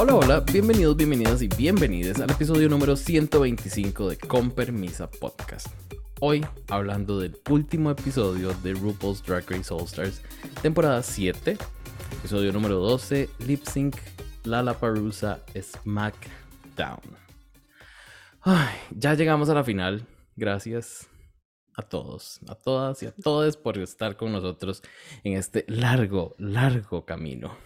Hola, hola, bienvenidos, bienvenidas y bienvenidas al episodio número 125 de Con Permisa Podcast. Hoy hablando del último episodio de RuPaul's Drag Race All Stars, temporada 7, episodio número 12, Lip Sync, Parusa SmackDown. Ay, ya llegamos a la final. Gracias a todos, a todas y a todos por estar con nosotros en este largo, largo camino.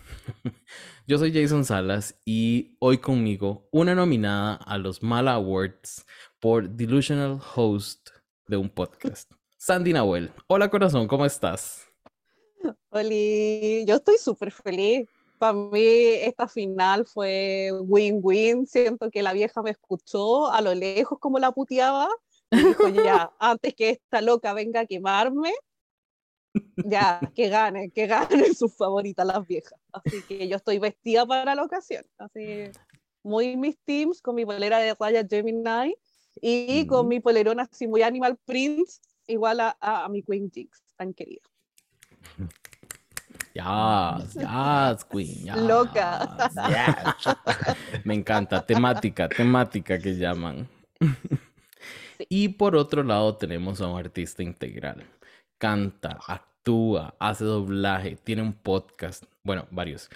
Yo soy Jason Salas y hoy conmigo una nominada a los Mala Awards por Delusional Host de un podcast. Sandy Nahuel. Hola corazón, ¿cómo estás? Hola, yo estoy súper feliz. Para mí esta final fue win-win. Siento que la vieja me escuchó a lo lejos como la puteaba dijo, ya, antes que esta loca venga a quemarme, ya, que gane, que gane sus favoritas las viejas. Así que yo estoy vestida para la ocasión. Así, muy mis teams, con mi polera de raya Gemini y con mi polerona así muy Animal Prince, igual a, a, mi Queen Jinx, tan querida. Yes, yes, Queen. Loca. Me encanta. Temática, temática que llaman. Y por otro lado tenemos a un artista integral. Canta, actúa, hace doblaje, tiene un podcast, bueno, varios.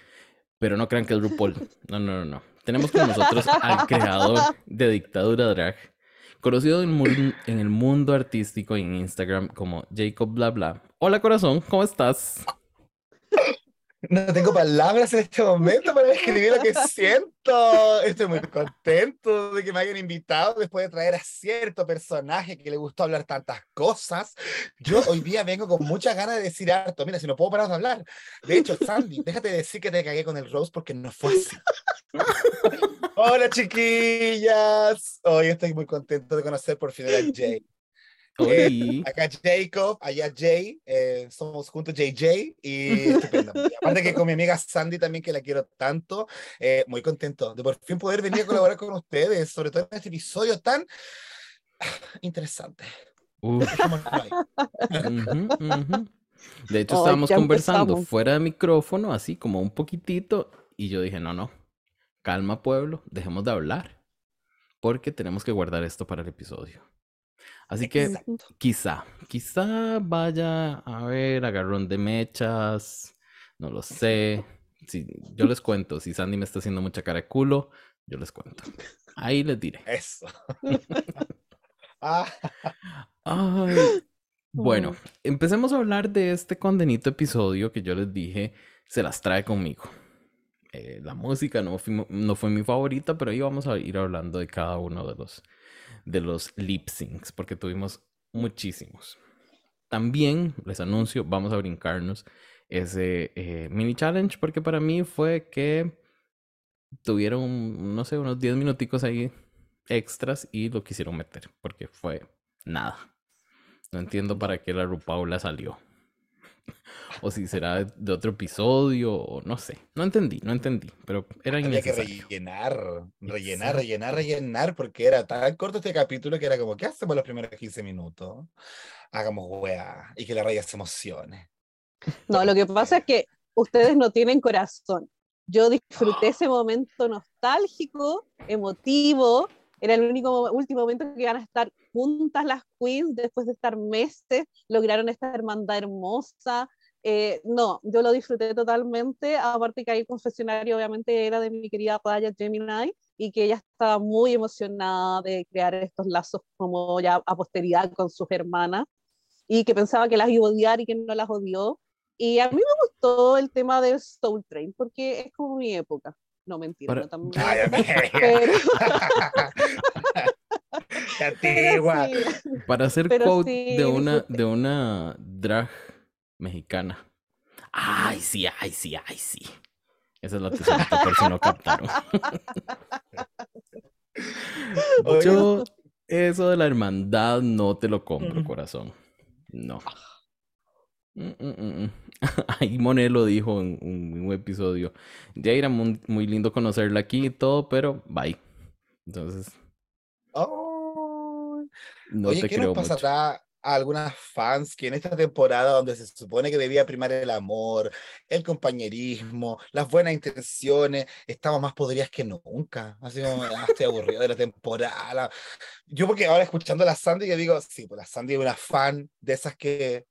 Pero no crean que es RuPaul. No, no, no, no. Tenemos con nosotros al creador de Dictadura Drag, conocido en, en el mundo artístico y en Instagram como Jacob Bla Bla. Hola corazón, ¿cómo estás? No tengo palabras en este momento para describir lo que siento. Estoy muy contento de que me hayan invitado después de traer a cierto personaje que le gustó hablar tantas cosas. Yo hoy día vengo con muchas ganas de decir harto. Mira, si no puedo parar de hablar. De hecho, Sandy, déjate decir que te cagué con el Rose porque no fue así. Hola, chiquillas. Hoy estoy muy contento de conocer por fin a Jay. Eh, acá Jacob, allá Jay, eh, somos juntos JJ y estupendo. aparte que con mi amiga Sandy también, que la quiero tanto, eh, muy contento de por fin poder venir a colaborar con ustedes, sobre todo en este episodio tan interesante. De hecho, estábamos conversando fuera de micrófono, así como un poquitito, y yo dije, no, no, calma pueblo, dejemos de hablar, porque tenemos que guardar esto para el episodio. Así que quizá, quizá vaya a ver agarrón de mechas, no lo sé. Si, yo les cuento, si Sandy me está haciendo mucha cara de culo, yo les cuento. Ahí les diré. Eso. Ah. bueno, empecemos a hablar de este condenito episodio que yo les dije se las trae conmigo. Eh, la música no no fue mi favorita, pero ahí vamos a ir hablando de cada uno de los de los lip syncs, porque tuvimos muchísimos. También les anuncio, vamos a brincarnos ese eh, mini challenge, porque para mí fue que tuvieron, no sé, unos 10 minuticos ahí extras y lo quisieron meter, porque fue nada. No entiendo para qué la Rupaula salió. o si será de otro episodio, o no sé. No entendí, no entendí, pero era Había que rellenar, rellenar, rellenar, rellenar, porque era tan corto este capítulo que era como, ¿qué hacemos los primeros 15 minutos? Hagamos weá y que la raya se emocione. No, lo que pasa es que ustedes no tienen corazón. Yo disfruté ese momento nostálgico, emotivo, era el único último momento que iban a estar juntas las queens después de estar meses, lograron esta hermandad hermosa, eh, no, yo lo disfruté totalmente, aparte que ahí el confesionario obviamente era de mi querida Raya Gemini y que ella estaba muy emocionada de crear estos lazos como ya a posteridad con sus hermanas y que pensaba que las iba a odiar y que no las odió. Y a mí me gustó el tema del Soul Train porque es como mi época. No, mentira, no también. Para hacer quote de, una, de una drag mexicana. Ay, sí, ay, sí, ay, sí. Esa es la que por si no captaron. Yo, eso de la hermandad no te lo compro, corazón. No. Mm, mm, mm, Ahí Monet lo dijo en, un episodio. Ya era muy, lindo conocerla aquí y todo, pero bye. Entonces. Oh. No Oye, te ¿qué nos pasará a algunas fans que en esta temporada donde se supone que debía primar el amor, el compañerismo, las buenas intenciones, estamos más podrías que nunca. Así como, ah, estoy aburrido de la temporada. Yo porque ahora escuchando a la Sandy, yo digo, sí, pues la Sandy es una fan de esas que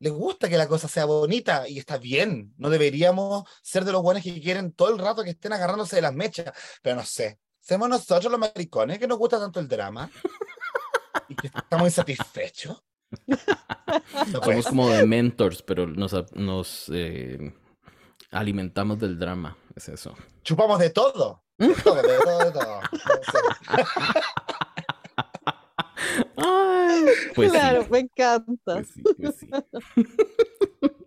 les gusta que la cosa sea bonita y está bien. No deberíamos ser de los buenos que quieren todo el rato que estén agarrándose de las mechas. Pero no sé, somos nosotros los maricones que nos gusta tanto el drama y que estamos insatisfechos. Somos como de mentors, pero nos, nos eh, alimentamos del drama. Es eso. Chupamos de todo. De todo, de todo, de todo. Ay, pues claro, sí, me encanta. pues sí, pues sí.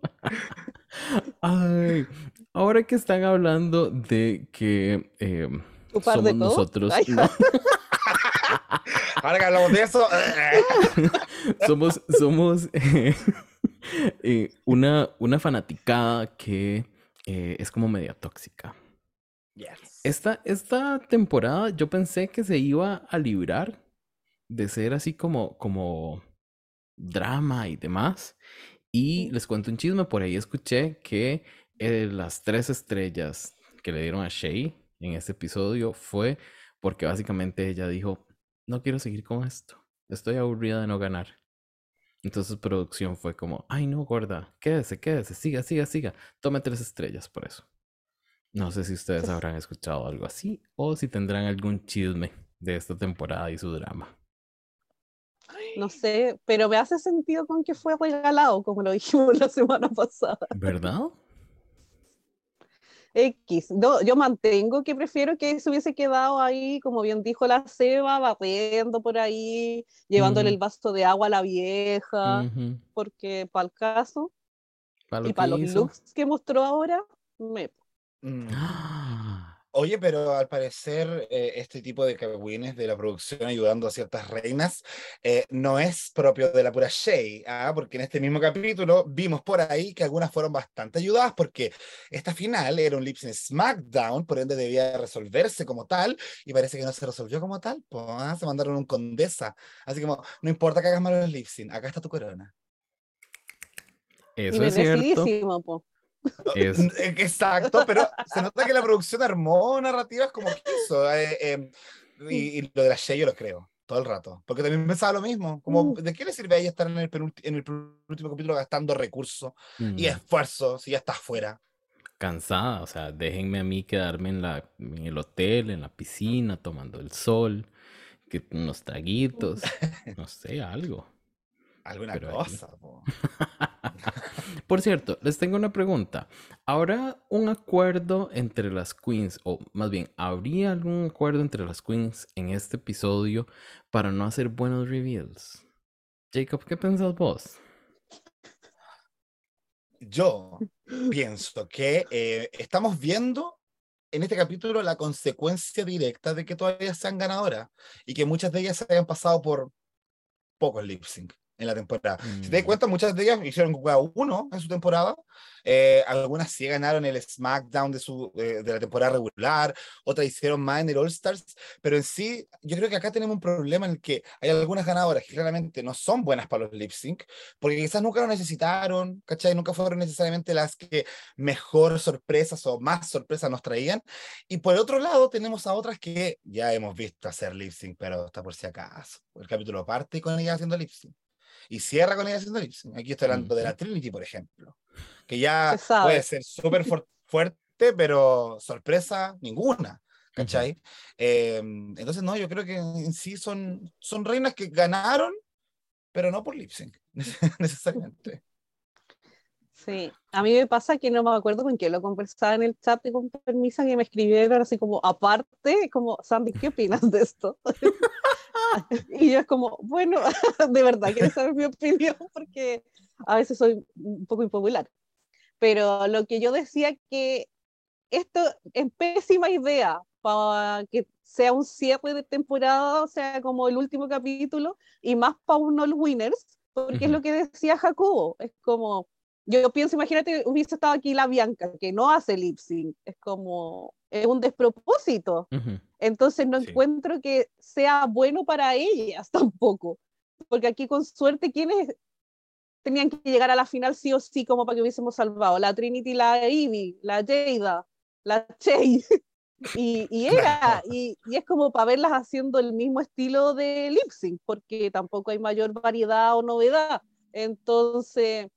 Ay, ahora que están hablando de que eh, ¿Chupar somos de nosotros, Ay. no, Ahora que hablamos de eso, somos, somos eh, eh, una, una fanaticada que eh, es como media tóxica. yes. Esta, esta temporada yo pensé que se iba a librar de ser así como, como drama y demás. Y les cuento un chisme, por ahí escuché que eh, las tres estrellas que le dieron a Shay en este episodio fue porque básicamente ella dijo, no quiero seguir con esto, estoy aburrida de no ganar. Entonces producción fue como, ay no, gorda, quédese, quédese, siga, siga, siga, tome tres estrellas por eso. No sé si ustedes habrán escuchado algo así o si tendrán algún chisme de esta temporada y su drama. No sé, pero me hace sentido con que fue regalado, como lo dijimos la semana pasada. ¿Verdad? X. No, yo mantengo que prefiero que se hubiese quedado ahí, como bien dijo la Seba, barriendo por ahí, llevándole el vaso de agua a la vieja, porque para el caso Para y para los looks que mostró ahora, me... Mm. Oye, pero al parecer eh, este tipo de cagüines de la producción ayudando a ciertas reinas eh, no es propio de la pura Shay, ¿ah? porque en este mismo capítulo vimos por ahí que algunas fueron bastante ayudadas porque esta final era un lip sync SmackDown, por ende debía resolverse como tal y parece que no se resolvió como tal, pues ah, se mandaron un condesa, así como no importa que hagas mal el lip acá está tu corona. Y Eso es cierto. po. Es, Exacto, pero se nota que la producción armó narrativas como quiso. eh, eh, y, y lo de la Shea yo lo creo, todo el rato. Porque también pensaba lo mismo. Como, Mm. ¿de qué le sirve a ella estar en el, en el último capítulo gastando recursos y mm, esfuerzo si ya está afuera? cansada. O sea, déjenme a mí quedarme en, la, en el hotel, en la piscina, tomando el sol, que unos traguitos, no sé, algo. Alguna Pero cosa. po. Por cierto, les tengo una pregunta. ¿Habrá un acuerdo entre las queens, o más bien, ¿habría algún acuerdo entre las queens en este episodio para no hacer buenos reveals? Jacob, ¿qué pensás vos? Yo pienso que eh, estamos viendo en este capítulo la consecuencia directa de que todavía sean ganadoras y que muchas de ellas hayan pasado por pocos lip sync en la temporada. Si te das Mm. cuenta, muchas de ellas hicieron hueá uno en su temporada. eh, algunas sí ganaron el SmackDown de, su, eh, de la temporada regular, otras hicieron más en el All Stars, pero en sí, yo creo que acá tenemos un problema en el que hay algunas ganadoras que claramente no son buenas para los lip sync, porque quizás nunca lo necesitaron, ¿cachai? Nunca fueron necesariamente las que mejor sorpresas o más sorpresas nos traían. Y por otro lado, tenemos a otras que ya hemos visto hacer lip sync, pero está por si acaso. El capítulo parte con ella haciendo lip sync y cierra con ella haciendo lip sync. Aquí estoy hablando de la Trinity, por ejemplo, que ya puede ser súper fuer- fuerte, pero sorpresa ninguna. ¿Cachai? Eh, entonces, no, yo creo que en sí son, son reinas que ganaron, pero no por lip sync, necesariamente. Sí, a mí me pasa que no me acuerdo con quién lo conversaba en el chat de con permisa que me escribieron así como aparte, como Sandy, ¿qué opinas de esto? y yo es como, bueno, de verdad, ¿quieres saber mi opinión? Porque a veces soy un poco impopular. Pero lo que yo decía que esto es pésima idea para que sea un cierre de temporada, o sea, como el último capítulo, y más para un All Winners, porque es lo que decía Jacobo, es como, yo pienso, imagínate, hubiese estado aquí la Bianca, que no hace lip sync, es como, es un despropósito, entonces no Sí. encuentro que sea bueno para ellas tampoco, porque aquí con suerte, ¿quiénes tenían que llegar a la final sí o sí como para que hubiésemos salvado? La Trinity, la Ivy, la Jada, la Chase. Y, y era, y, y, es como para verlas haciendo el mismo estilo de lip sync, porque tampoco hay mayor variedad o novedad. Entonces,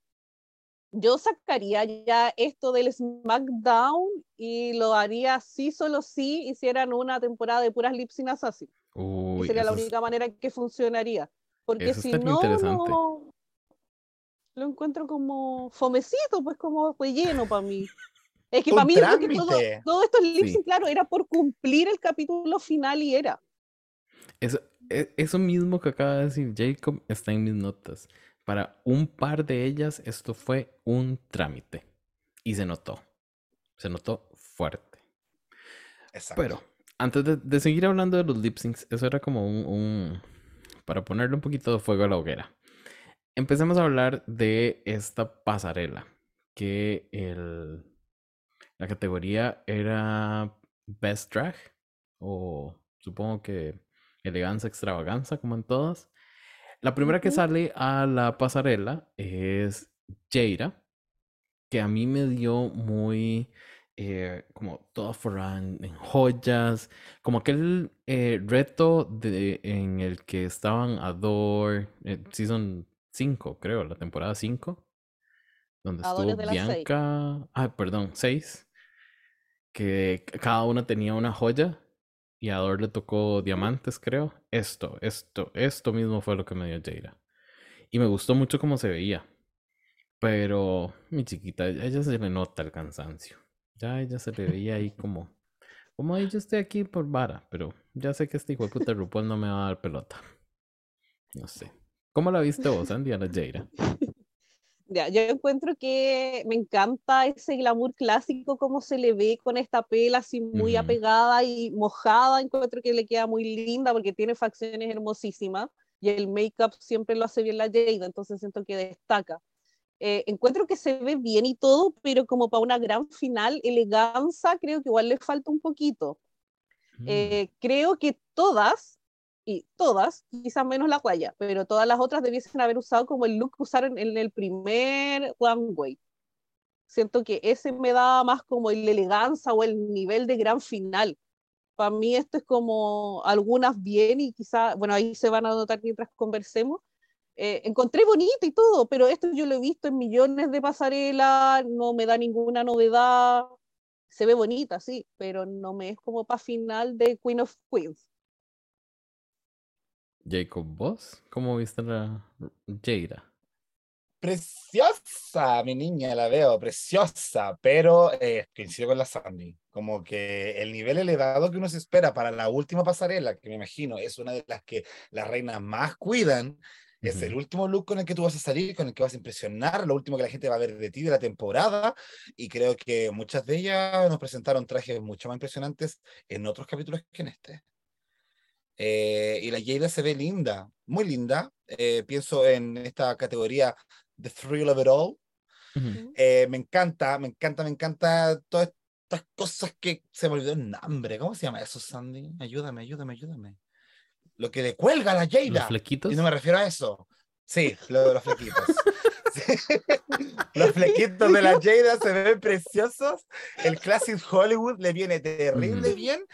yo sacaría ya esto del SmackDown y lo haría sí, solo sí hicieran una temporada de puras lip sync así. Uy, sería la eso es- única manera que funcionaría. Porque Eso si no, no, lo encuentro como fomecito, pues como relleno para mí. Es que para mí porque todo, todo esto Sí. claro, era por cumplir el capítulo final y era. Eso, e- eso mismo que acaba de decir Jacob está en mis notas. Para un par de ellas esto fue un trámite. Y se notó. Se notó fuerte. Exacto. Pero antes de, de seguir hablando de los lip syncs, eso era como un, un- para ponerle un poquito de fuego a la hoguera. Empecemos a hablar de esta pasarela, que el, la categoría era Best Drag, o supongo que elegancia, extravaganza, como en todas. La primera que sale a la pasarela es Jaira, que a mí me dio muy eh, como toda forrada en, joyas, como aquel eh, reto de, en el que estaban Adore, eh, Season 5, creo, la temporada 5, donde Adore estuvo. Bianca, ah, perdón, 6, que cada una tenía una joya y a Adore le tocó diamantes, creo. Esto, esto, esto mismo fue lo que me dio Jaira. Y me gustó mucho cómo se veía. Pero, mi chiquita, a ella se le nota el cansancio. Ya ella se le veía ahí como, como "Ay, yo estoy aquí por vara, pero ya sé que este hijo de puta RuPaul no me va a dar pelota. No sé. ¿Cómo la viste vos, Andy, a la Jaira? Ya, yo encuentro que me encanta ese glamour clásico, como se le ve con esta pela así muy Ujú. apegada y mojada. Encuentro que le queda muy linda porque tiene facciones hermosísimas y el make-up siempre lo hace bien la Jada, entonces siento que destaca. Eh, encuentro que se ve bien y todo, pero como para una gran final, elegancia, creo que igual le falta un poquito. Mm, Eh, creo que todas, y todas, quizás menos la guaya, pero todas las otras debiesen haber usado como el look que usaron en el primer runway. Siento que ese me da más como el elegancia o el nivel de gran final. Para mí esto es como algunas bien y quizás, bueno, ahí se van a notar mientras conversemos. Eh, encontré bonito y todo, pero esto yo lo he visto en millones de pasarelas, no me da ninguna novedad. Se ve bonita, sí, pero no me es como para final de Queen of Queens. Jacob, ¿vos? ¿Cómo viste la Jaira? Preciosa, mi niña, la veo, preciosa, pero eh, coincido con la Sandy, como que el nivel elevado que uno se espera para la última pasarela, que me imagino es una de las que las reinas más cuidan, es el último look con el que tú vas a salir, con el que vas a impresionar, lo último que la gente va a ver de ti de la temporada, y creo que muchas de ellas nos presentaron trajes mucho más impresionantes en otros capítulos que en este. Eh, y la Jada se ve linda, muy linda. Eh, pienso en esta categoría The Thrill of It All. Ujú. Eh, me encanta, me encanta, me encanta todas estas cosas que se me olvidó el nombre. ¿Cómo se llama eso, Sandy? Ayúdame, ayúdame, ayúdame. Lo que le cuelga a la ¿Los Jada. flequitos? Y no me refiero a eso. Sí, lo de los flequitos. Sí. Los flequitos de la Jada se ven preciosos. El Classic Hollywood le viene terrible Ujú. bien,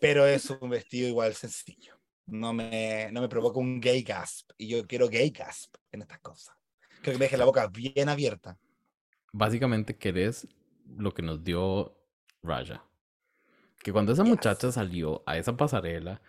pero es un vestido igual sencillo. No me, no me provoca un gay gasp. Y yo quiero gay gasp en estas cosas. Creo que me deje la boca bien abierta. Básicamente querés lo que nos dio Raja. Que cuando esa Yes. muchacha salió a esa pasarela,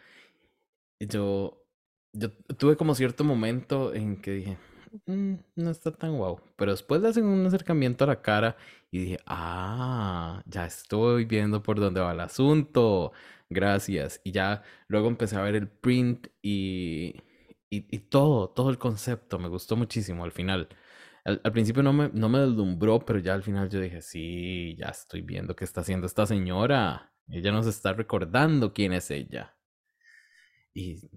yo, yo tuve como cierto momento en que dije, "Mm, no está tan guau. Pero después le hacen un acercamiento a la cara y dije, ah, ya estoy viendo por dónde va el asunto. Gracias. Y ya luego empecé a ver el print y, y, y todo, todo el concepto. Me gustó muchísimo al final. Al, al principio no me, no me deslumbró, pero ya al final yo dije, sí, ya estoy viendo qué está haciendo esta señora. Ella nos está recordando quién es ella. Y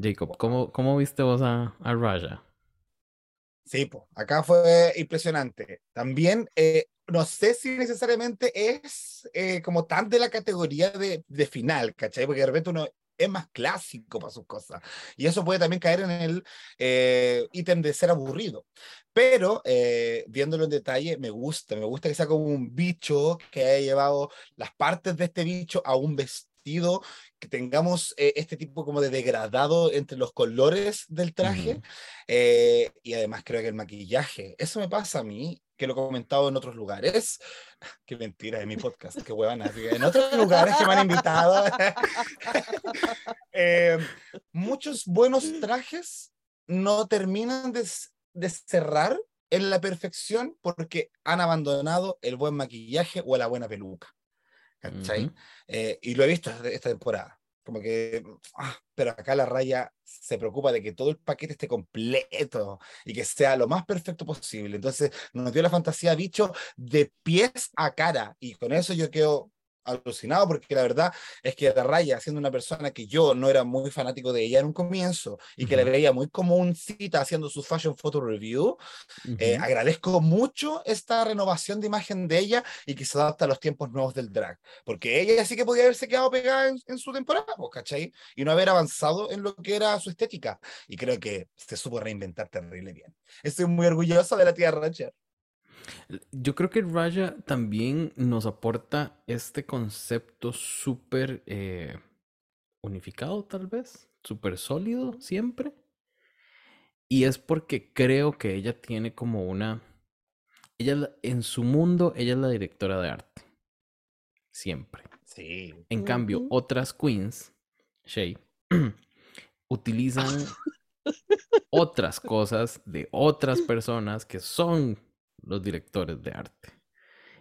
Jacob, ¿cómo, cómo viste vos a, a Raja? Sí, po, acá fue impresionante. También, eh, no sé si necesariamente es eh, como tan de la categoría de, de final, ¿cachai? Porque de repente uno es más clásico para sus cosas. Y eso puede también caer en el eh, ítem de ser aburrido. Pero eh, viéndolo en detalle, me gusta, me gusta que sea como un bicho que haya llevado las partes de este bicho a un vestido, que tengamos eh, este tipo como de degradado entre los colores del traje. y además creo que el maquillaje, eso me pasa a mí, que lo he comentado en otros lugares. Qué mentira de mi podcast, qué huevana. En otros lugares que me han invitado. Eh, muchos buenos trajes no terminan de, de, cerrar en la perfección porque han abandonado el buen maquillaje o la buena peluca. ¿Cachai? Eh, y lo he visto esta temporada. Como que, ah, pero acá la raya se preocupa de que todo el paquete esté completo y que sea lo más perfecto posible. Entonces nos dio la fantasía bicho de pies a cara y con eso yo quedo alucinado porque la verdad es que la Raya, siendo una persona que yo no era muy fanático de ella en un comienzo y que la veía muy como un cita haciendo su fashion photo review, eh, agradezco mucho esta renovación de imagen de ella y que se adapta a los tiempos nuevos del drag, porque ella sí que podía haberse quedado pegada en, su temporada, pues, ¿cachai? Y no haber avanzado en lo que era su estética. Y creo que se supo reinventar terrible bien. Estoy muy orgulloso de la tía Ratchet. Yo creo que Raya también nos aporta este concepto súper eh, unificado, tal vez, súper sólido siempre. Y es porque creo que ella tiene como una... Ella en su mundo, ella es la directora de arte. Siempre. Sí. En cambio, otras queens, Shay, utilizan otras cosas de otras personas que son los directores de arte.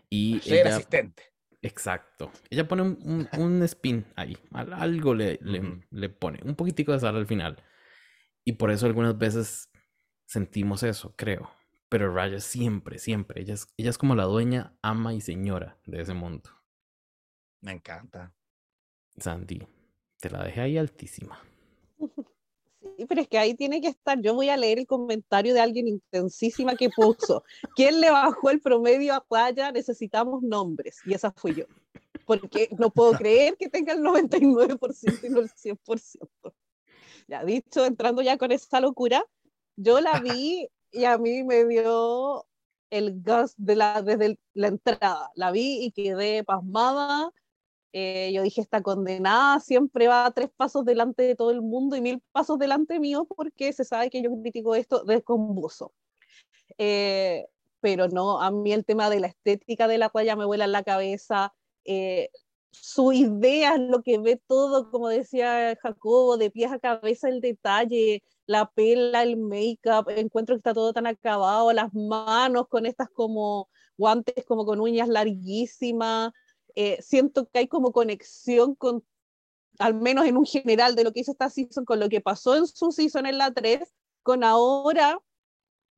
Y ella, asistente. Exacto. Ella pone un, un, spin ahí, algo le, le, pone, un poquitico de sal al final. Y por eso algunas veces sentimos eso, creo. Pero Raya siempre, siempre, ella es, ella es como la dueña, ama y señora de ese mundo. Me encanta. Sandy, te la dejé ahí altísima. Pero es que ahí tiene que estar. Yo voy a leer el comentario de alguien intensísima que puso. ¿Quién le bajó el promedio a Playa? Necesitamos nombres. Y esa fui yo. Porque no puedo creer que tenga el 99% y no el 100%. Ya dicho, entrando ya con esa locura, yo la vi y a mí me dio el gas de la, desde la entrada. La vi y quedé pasmada eh, yo dije, esta condenada siempre va tres pasos delante de todo el mundo y mil pasos delante mío porque se sabe que yo critico esto de. Eh, pero no, a mí el tema de la estética de la ya me vuela en la cabeza. Eh, su idea lo que ve todo, como decía Jacobo, de pies a cabeza el detalle, la pela, el make-up, encuentro que está todo tan acabado, las manos con estas como guantes como con uñas larguísimas, eh, siento que hay como conexión con, al menos en un general de lo que hizo esta season, con lo que pasó en su season en la 3, con ahora,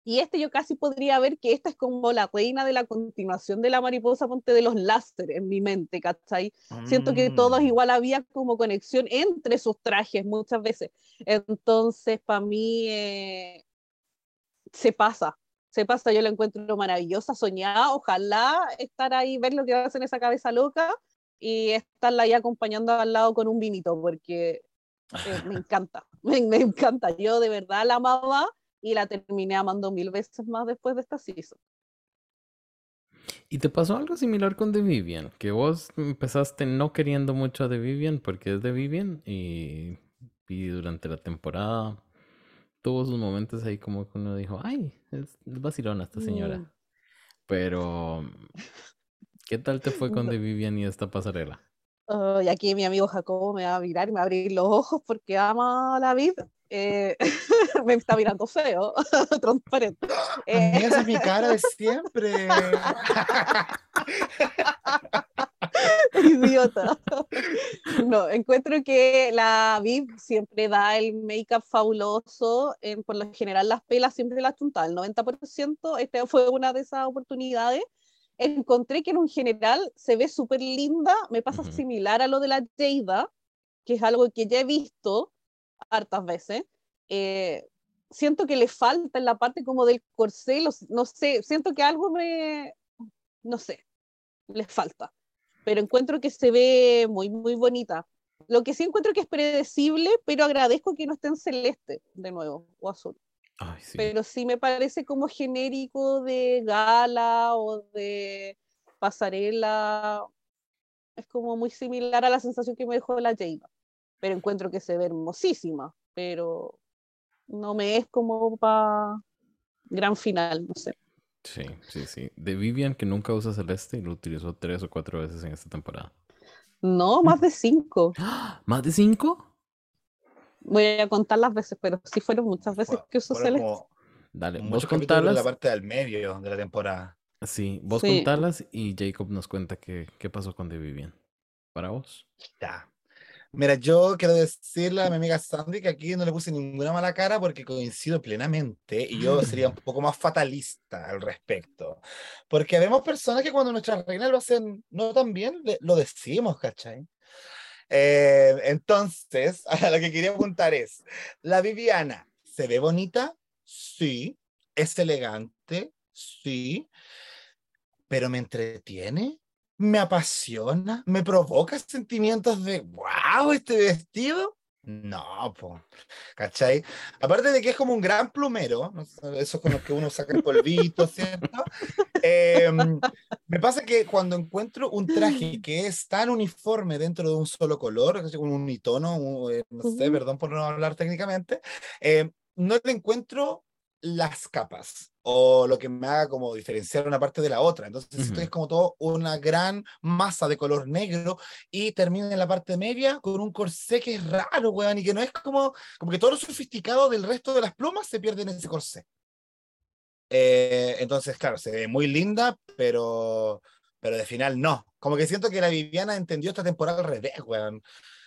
y este yo casi podría ver que esta es como la reina de la continuación de la mariposa ponte de los láseres en mi mente, ¿cachai? Siento que todos mm. igual había como conexión entre sus trajes muchas veces. Entonces, para mí, eh, se pasa, se pasa, yo la encuentro maravillosa, soñada, ojalá estar ahí, ver lo que hace en esa cabeza loca y estarla ahí acompañando al lado con un vinito, porque eh, me encanta, me, me, encanta. Yo de verdad la amaba y la terminé amando mil veces más después de esta season. ¿Y te pasó algo similar con The Vivian? Que vos empezaste no queriendo mucho a The Vivian porque es The Vivian y, y durante la temporada tuvo sus momentos ahí como que uno dijo, ay, es, vacilona esta señora. Mm. Pero, ¿qué tal te fue con The Vivian y esta pasarela? y aquí mi amigo Jacobo me va a mirar y me va a abrir los ojos porque ama a la vida. Eh, me está mirando feo, transparente. Eh, esa es mi cara de siempre. Idiota. No, encuentro que la Viv siempre da el make-up fabuloso. por lo general, las pelas siempre las junta el 90%. Esta fue una de esas oportunidades. Encontré que en un general se ve súper linda. Me pasa similar a lo de la Jada, que es algo que ya he visto hartas veces. Eh, siento que le falta en la parte como del corsé, no sé, siento que algo me, no sé, le falta pero encuentro que se ve muy, muy bonita. Lo que sí encuentro que es predecible, pero agradezco que no esté en celeste de nuevo, o azul. Ay, sí. Pero sí me parece como genérico de gala o de pasarela. Es como muy similar a la sensación que me dejó la Jayba. Pero encuentro que se ve hermosísima, pero no me es como para gran final, no sé. Sí, sí, sí. De Vivian, que nunca usa celeste y lo utilizó tres o cuatro veces en esta temporada. No, más de cinco. ¿Más de cinco? Voy a contar las veces, pero sí fueron muchas veces que usó celeste. como Dale, vos contalas. la parte del medio de la temporada. Sí, vos Sí. contalas y Jacob nos cuenta qué, qué pasó con The Vivian. Para vos. Ya. Mira, yo quiero decirle a mi amiga Sandy que aquí no le puse ninguna mala cara porque coincido plenamente y yo sería un poco más fatalista al respecto. Porque vemos personas que cuando nuestras reinas lo hacen no tan bien, lo decimos, ¿cachai? Eh, entonces, a lo que quería apuntar es, ¿la Viviana se ve bonita? Sí. ¿Es elegante? Sí. ¿Pero me entretiene? Me apasiona, me provoca sentimientos de, wow, este vestido. No, po, ¿cachai? Aparte de que es como un gran plumero, ¿no? eso es con lo que uno saca el polvito, ¿cierto? Em, me pasa que cuando encuentro un traje que es tan uniforme dentro de un solo color, un unitono, un- eh, no sé, perdón por no hablar técnicamente, em, no le encuentro las capas o lo que me haga como diferenciar una parte de la otra. Entonces Ujú. es como todo una gran masa de color negro y termina en la parte media con un corsé que es raro, weón, y que no es como, como que todo lo sofisticado del resto de las plumas se pierde en ese corsé. Eh, entonces, claro, se ve muy linda, pero, pero de final no. Como que siento que la Viviana entendió esta temporada al revés, weón.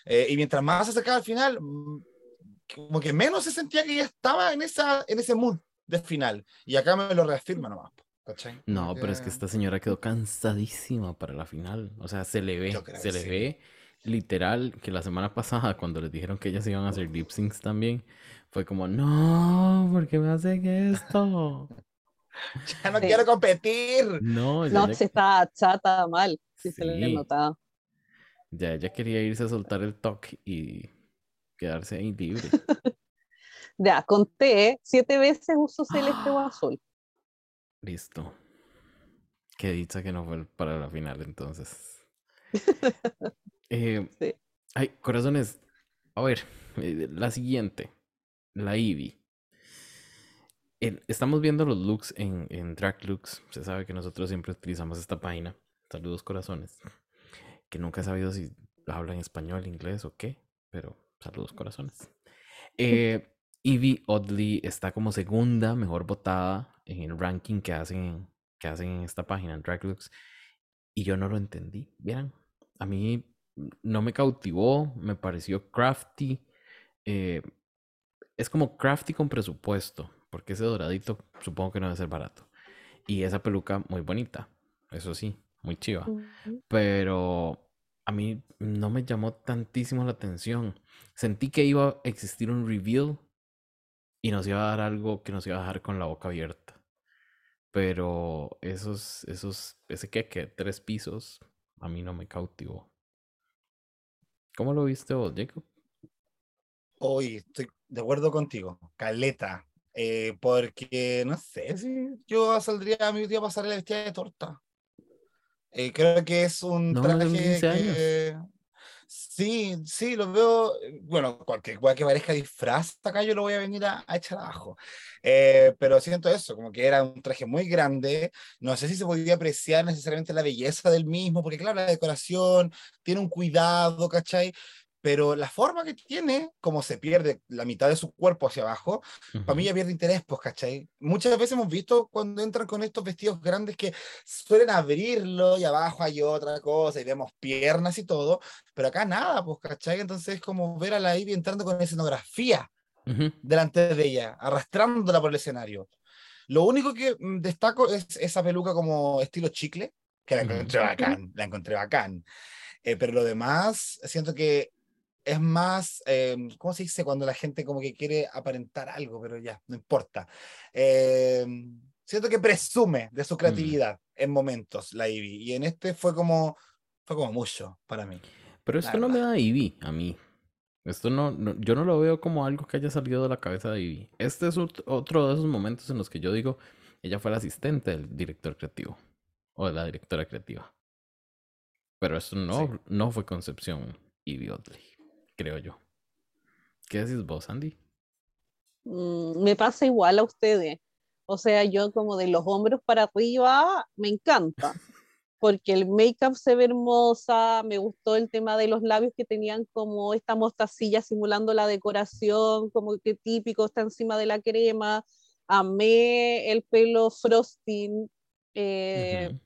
Eh, y mientras más se acercaba al final, como que menos se sentía que ella estaba en, esa, en ese mood de final. Y acá me lo reafirma nomás. ¿cachai? No, pero es que esta señora quedó cansadísima para la final. O sea, se le ve, se le sí. ve literal que la semana pasada, cuando les dijeron que ellas iban a hacer lip syncs también, fue como, no, ¿por qué me hacen esto? Ya no Sí. quiero competir. No, ya, No, ya- se está chata mal, sí, se le notaba. ya ella quería irse a soltar el toque y quedarse ahí libre. Ya, conté, siete veces uso celeste o azul. Listo. Qué dicha que no fue para la final entonces. Eh, Sí. Ay, corazones. A ver, eh, la siguiente. La. El- estamos viendo los looks en, en Drag Looks. Se sabe que nosotros siempre utilizamos esta página. Saludos, corazones. Que nunca he sabido si hablan español, inglés o qué. Pero saludos, corazones. Eh, Eevee Oddly está como segunda mejor votada en el ranking que hacen, que hacen en esta página, en Drag Looks. Y yo no lo entendí. Vieran, a mí no me cautivó, me pareció crafty. eh, es como crafty con presupuesto, porque ese doradito supongo que no debe ser barato. Y esa peluca muy bonita, eso sí, muy chiva. Pero a mí no me llamó tantísimo la atención. Sentí que iba a existir un reveal y nos iba a dar algo que nos iba a dejar con la boca abierta. Pero esos, esos, ese que tres pisos, a mí no me cautivó. ¿Cómo lo viste vos, Jacob? Hoy estoy de acuerdo contigo, Caleta. eh, porque no sé si yo saldría a mi día a pasar la vestida de torta. Eh, creo que es un No, traje 15 años. que. Sí, sí, lo veo. eh, Bueno, cualquier cosa que parezca disfraz, acá yo lo voy a venir a, a echar abajo. Eh, pero siento eso, como que era un traje muy grande. No sé si se podía apreciar necesariamente la belleza del mismo, porque claro, la decoración tiene un cuidado, ¿cachai? Pero la forma que tiene, como se pierde la mitad de su cuerpo hacia abajo, para mí ya pierde interés, pues, ¿cachai? Muchas veces hemos visto cuando entran con estos vestidos grandes que suelen abrirlo y abajo hay otra cosa y vemos piernas y todo, pero acá nada, pues, ¿cachai? Entonces es como ver a la Ivy entrando con escenografía Ujú. delante de ella, arrastrándola por el escenario. Lo único que mm, destaco es esa peluca como estilo chicle, que la encontré bacán, la encontré bacán. Eh, pero lo demás, siento que es más, eh, ¿cómo se dice? Cuando la gente como que quiere aparentar algo, pero ya, no importa. Eh, siento que presume de su creatividad en momentos la Ivy, y en este fue como, fue como mucho para mí. Pero esto no me da Ivy a mí. Esto no, yo no lo veo como algo que haya salido de la cabeza de Ivy. Este es otro de esos momentos en los que yo digo, ella fue la asistente del director creativo o de la directora creativa. Pero esto no, no fue concepción Ivy Oddly, creo yo. ¿Qué decís vos, Andy? Mm, me pasa igual a ustedes. O sea, yo como de los hombros para arriba me encanta, porque el make-up se ve hermosa, me gustó el tema de los labios que tenían como esta mostacilla simulando la decoración, como que típico está encima de la crema, amé el pelo frosting, eh,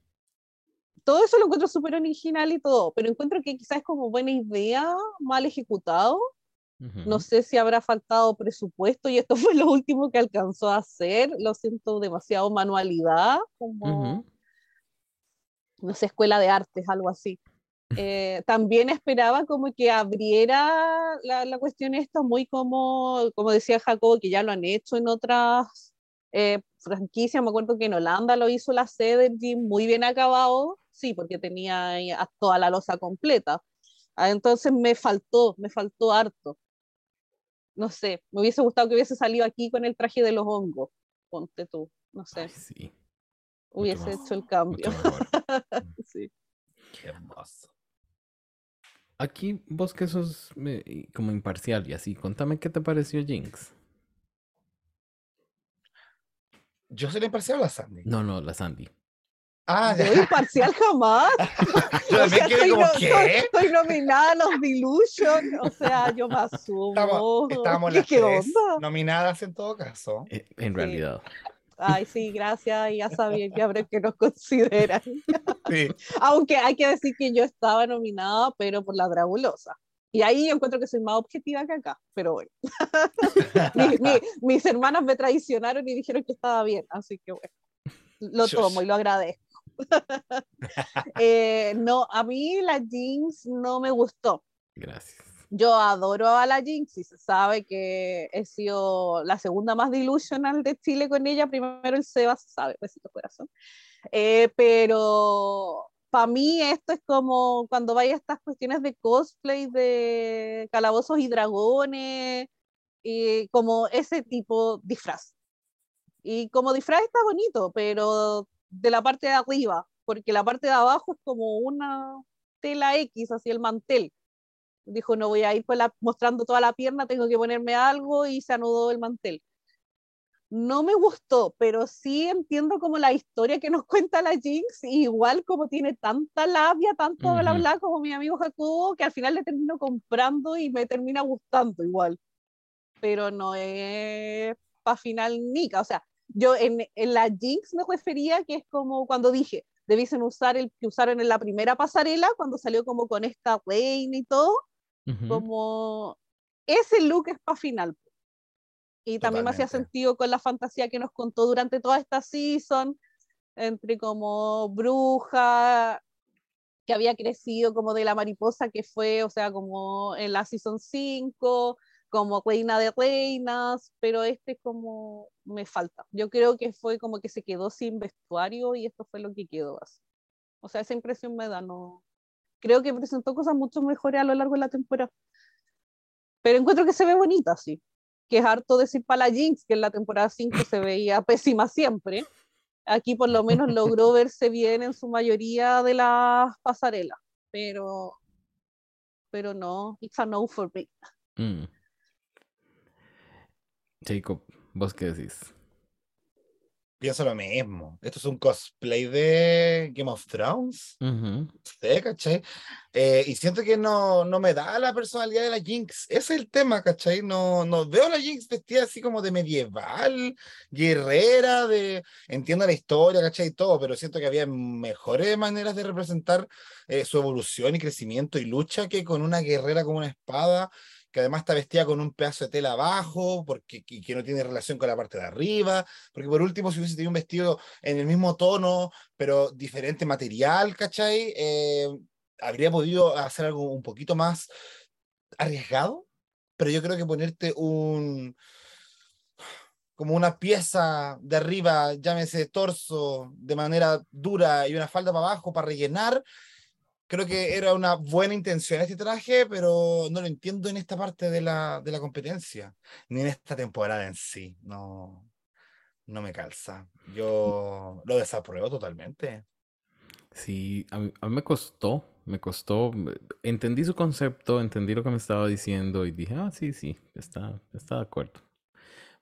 todo eso lo encuentro súper original y todo, pero encuentro que quizás es como buena idea, mal ejecutado, no sé si habrá faltado presupuesto y esto fue lo último que alcanzó a hacer. Lo siento demasiado manualidad, como, no sé, escuela de artes, algo así. Eh, también esperaba como que abriera la, la, cuestión esto muy como, como decía Jacobo, que ya lo han hecho en otras eh, franquicias. Me acuerdo que en Holanda lo hizo la sede muy bien acabado, sí, porque tenía toda la losa completa. Ah, entonces me faltó, me faltó harto no sé, me hubiese gustado que hubiese salido aquí con el traje de los hongos, ponte tú, no sé. sí. Hubiese hecho el cambio. sí. Qué hermoso. Aquí vos que sos como imparcial y así, contame qué te pareció Jinx. ¿Yo soy la imparcial o la Sandy? No, no, la Sandy. Ah, Yo imparcial jamás. Yo también estoy, como, ¿qué? Estoy, nominada a los Delusion, o sea, yo me asumo. Estamos, estamos las ¿Qué tres onda? nominadas en todo caso. Eh, en realidad. Ay, sí, gracias, ya sabía que habrá que nos consideran. Sí. Aunque hay que decir que yo estaba nominada, pero por la Dragulosa. Y ahí encuentro que soy más objetiva que acá, pero bueno. mis hermanas me traicionaron y dijeron que estaba bien, así que bueno, lo tomo y lo agradezco. Eh, no, a mí la Jinx no me gustó. Gracias. Yo adoro a la Jinx y se sabe que he sido la segunda más delusional de Chile con ella. Primero el Seba, se sabe, besito corazón. Eh, pero para mí esto es como cuando vaya a estas cuestiones de cosplay de calabozos y dragones, y como ese tipo disfraz. Y como disfraz está bonito, pero de la parte de arriba, porque la parte de abajo es como una tela X, así el mantel. Dijo, no voy a ir pues mostrando toda la pierna, tengo que ponerme algo y se anudó el mantel. No me gustó, pero sí entiendo como la historia que nos cuenta la Jinx, igual como tiene tanta labia, tanto bla bla como mi amigo Jacobo, que al final le termino comprando y me termina gustando igual. Pero no es para final nica, o sea, yo en, en, la Jinx me refería que es como cuando dije, debiesen usar el que usaron en la primera pasarela, cuando salió como con esta reina y todo, como ese look es para final. Y también me hacía sentido con la fantasía que nos contó durante toda esta season, entre como bruja, que había crecido como de la mariposa que fue, o sea, como en la season 5, como reina de reinas, pero este como me falta. Yo creo que fue como que se quedó sin vestuario y esto fue lo que quedó así. O sea, esa impresión me da, no. Creo que presentó cosas mucho mejores a lo largo de la temporada. Pero encuentro que se ve bonita, sí. Que es harto decir para la Jinx, que en la temporada 5 se veía pésima siempre. Aquí por lo menos logró verse bien en su mayoría de las pasarelas. Pero, pero no, it's a no for me. Mm. Jacob, ¿vos qué decís? Pienso lo mismo. Esto es un cosplay de Game of Thrones. Sí, ¿cachai? Eh, y siento que no, no me da la personalidad de la Jinx. Ese es el tema, ¿cachai? No, no veo a la Jinx vestida así como de medieval, guerrera, de... Entiendo la historia, ¿cachai? Y todo, pero siento que había mejores maneras de representar eh, su evolución y crecimiento y lucha que con una guerrera con una espada que además está vestida con un pedazo de tela abajo, porque que no tiene relación con la parte de arriba, porque por último, si hubiese tenido un vestido en el mismo tono, pero diferente material, ¿cachai? Eh, habría podido hacer algo un poquito más arriesgado, pero yo creo que ponerte un como una pieza de arriba, llámese torso, de manera dura y una falda para abajo para rellenar, creo que era una buena intención este traje, pero no lo entiendo en esta parte de la, de la competencia, ni en esta temporada en sí. No, no me calza. Yo lo desapruebo totalmente. Sí, a mí, a mí me costó, me costó, entendí su concepto, entendí lo que me estaba diciendo y dije, ah, sí, sí, está, está de acuerdo.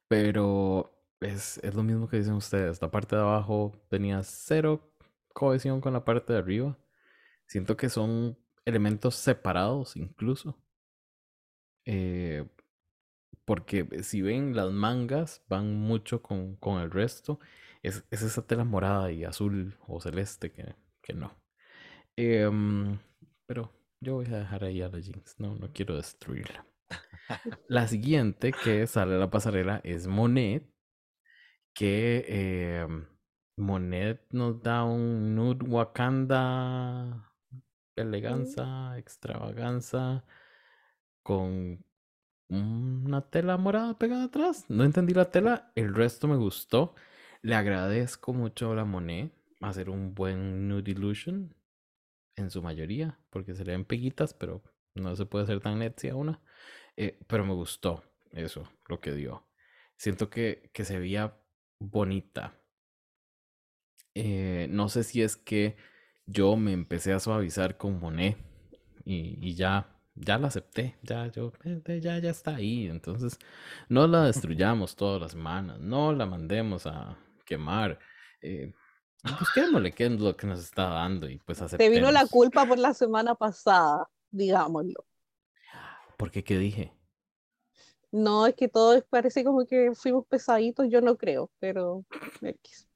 Pero es, es lo mismo que dicen ustedes, la parte de abajo tenía cero cohesión con la parte de arriba. Siento que son elementos separados incluso. Eh, porque si ven las mangas van mucho con, con el resto. Es, es, esa tela morada y azul o celeste que, que no. Em, pero yo voy a dejar ahí a la jeans. No, no quiero destruirla. La siguiente que sale a la pasarela es Monet. Que em, Monet nos da un nude Wakanda eleganza, extravaganza, con una tela morada pegada atrás. No entendí la tela, el resto me gustó. Le agradezco mucho a la Monet hacer un buen nude illusion en su mayoría, porque se le ven peguitas, pero no se puede hacer tan netsy a una. Eh, pero me gustó eso, lo que dio. Siento que, que se veía bonita. Eh, no sé si es que yo me empecé a suavizar con Monet y, y ya, ya la acepté, ya, yo, eh, ya, ya está ahí. Entonces, no la destruyamos todas las semanas, no la mandemos a quemar. Eh, busquémosle qué es lo que nos está dando y pues aceptemos. Te vino la culpa por la semana pasada, digámoslo. ¿Por qué? ¿Qué dije? No, es que todo parece como que fuimos pesaditos, yo no creo, pero X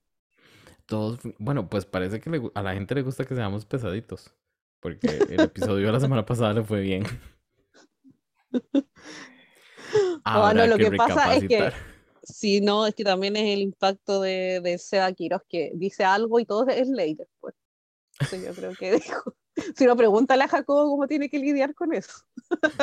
todos, bueno, pues parece que le, a la gente le gusta que seamos pesaditos, porque el episodio de la semana pasada le fue bien. bueno, lo que, pasa es que, si no, es que también es el impacto de, de Seba Quiroz, que dice algo y todo es ley después. Eso yo creo que dijo. Si no, pregúntale a Jacobo cómo tiene que lidiar con eso.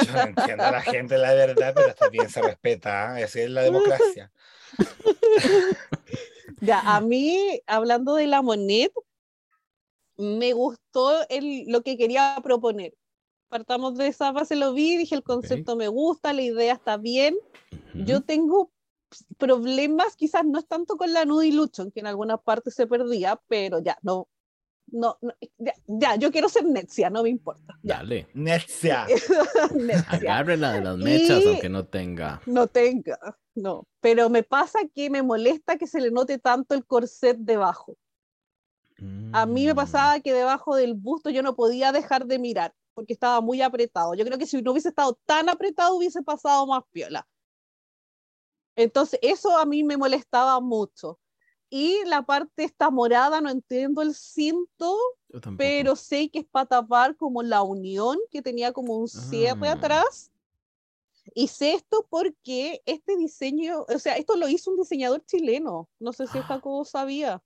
Yo no entiendo a la gente la verdad, pero también se respeta, ¿eh? esa es la democracia. Ya, a mí, hablando de la Monet, me gustó el, lo que quería proponer. Partamos de esa base, lo vi, dije el concepto me gusta, la idea está bien. Yo tengo problemas, quizás no es tanto con la nude Luchon, que en algunas partes se perdía, pero ya, no, no, ya, yo quiero ser Netzia, no me importa. Dale. Netzia. Agárrela de las mechas, aunque no tenga. No tenga, no. Pero me pasa que me molesta que se le note tanto el corset debajo. A mí me mm. pasaba que debajo del busto yo no podía dejar de mirar, porque estaba muy apretado. Yo creo que si no hubiese estado tan apretado hubiese pasado más piola. Entonces, eso a mí me molestaba mucho. Y la parte esta morada, no entiendo el cinto, pero sé que es para tapar como la unión que tenía como un cierre ah. atrás. Y sé esto porque este diseño, o sea, esto lo hizo un diseñador chileno, no sé si Jacobo ah. sabía,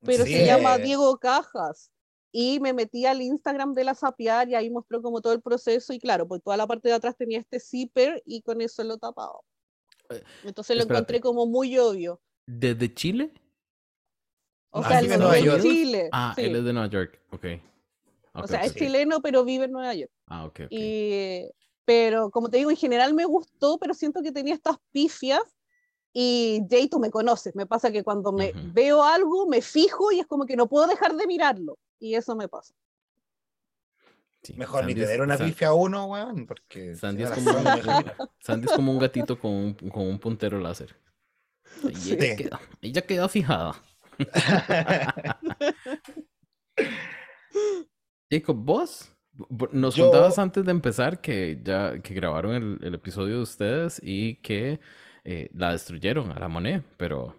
pero se llama Diego Cajas. Y me metí al Instagram de la Sapiar y ahí mostró como todo el proceso y claro, pues toda la parte de atrás tenía este zipper y con eso lo tapaba. Eh, Entonces lo encontré como muy obvio. ¿Desde Chile? O sea, él es de Chile. Ah, él es de Nueva York, ok. o sea, es chileno, pero vive en Nueva York. Ah, ok. Y, pero como te digo, en general me gustó, pero siento que tenía estas pifias. Y Jay, tú me conoces, me pasa que cuando me veo algo, me fijo y es como que no puedo dejar de mirarlo. Y eso me pasa. Mejor ni te den una pifia a uno, weón, porque... Sandy es, como un, Sandy es, como un, gatito con un, con un puntero láser. Y ella, queda, ella queda fijada. Jacob, vos nos contabas antes de empezar que ya que grabaron el, el episodio de ustedes y que eh, la destruyeron a la moneda, pero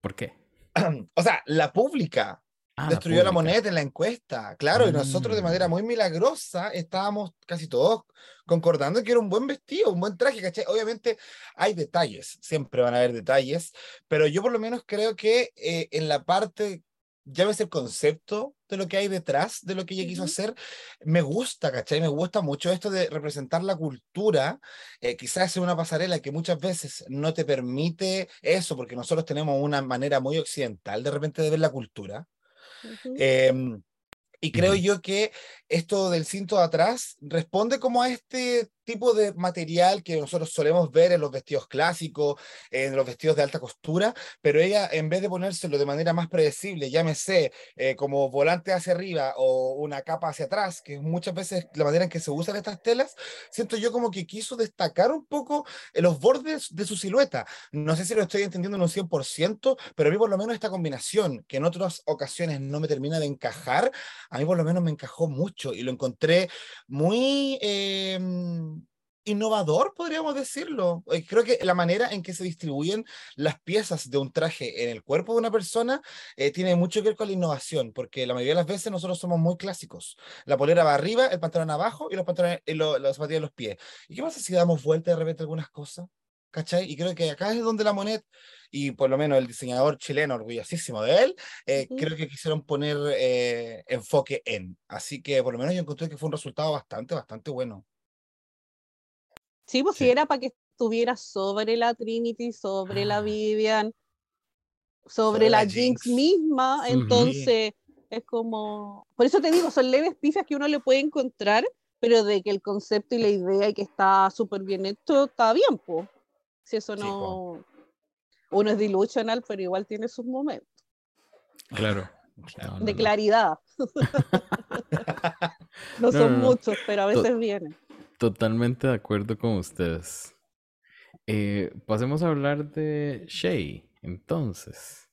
¿por qué? o sea, la pública Ah, destruyó la, moneda en la encuesta, claro, y nosotros de manera mm. muy milagrosa estábamos casi todos concordando que era un buen vestido, un buen traje, ¿cachai? Obviamente hay detalles, siempre van a haber detalles, pero yo por lo menos creo que eh, en la parte, llámese el concepto de lo que hay detrás de lo que ella quiso hacer, me gusta, ¿cachai? Me gusta mucho esto de representar la cultura, eh, quizás es una pasarela que muchas veces no te permite eso, porque nosotros tenemos una manera muy occidental de repente de ver la cultura. Em, Y creo yo que esto del cinto de atrás responde como a este tipo de material que nosotros solemos ver en los vestidos clásicos, en los vestidos de alta costura, pero ella en vez de ponérselo de manera más predecible, llámese eh, como volante hacia arriba o una capa hacia atrás, que es muchas veces la manera en que se usan estas telas, siento yo como que quiso destacar un poco en los bordes de su silueta. No sé si lo estoy entendiendo en un 100%, pero a mí por lo menos esta combinación, que en otras ocasiones no me termina de encajar, a mí por lo menos me encajó mucho y lo encontré muy eh, innovador, podríamos decirlo. Eh, Creo que la manera en que se distribuyen las piezas de un traje en el cuerpo de una persona eh, tiene mucho que ver con la innovación, porque la mayoría de las veces nosotros somos muy clásicos. La polera va arriba, el pantalón abajo y los pantalones, y lo- las zapatillas en los pies. ¿Y qué pasa si damos vuelta de repente algunas cosas? ¿Cachai? Y creo que acá es donde la Monet, y por lo menos el diseñador chileno, orgullosísimo de él, eh, Ujú. creo que quisieron poner eh, enfoque en. Así que por lo menos yo encontré que fue un resultado bastante, bastante bueno. Sí, pues Sí. si era para que estuviera sobre la Trinity, sobre la Ah. Vivian, sobre Sobre la la Jinx Jinx. misma, Ujú. entonces es como, por eso te digo, son leves pifias que uno le puede encontrar, pero de que el concepto y la idea y que está súper bien hecho, está bien, pues. Si eso Sí, no, uno es delusional, pero igual tiene sus momentos Claro. No, no, de claridad. No, son muchos, pero a veces vienen. Totalmente de acuerdo con ustedes. Eh, pasemos a hablar de Shay, entonces.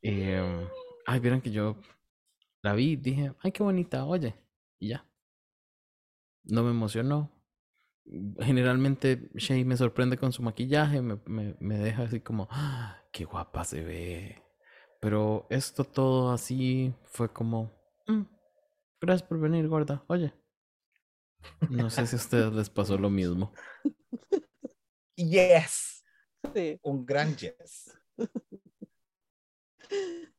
Em, ay, vieron que yo la vi, dije, ay, qué bonita, oye, y ya. No me emocionó. Generalmente Shay me sorprende con su maquillaje, me, me- me deja así como, "Ah, qué guapa se ve. Pero esto todo así fue como, "Mm, gracias por venir, gorda, oye. No sé si a ustedes les pasó lo mismo. Yes, Sí. un gran yes.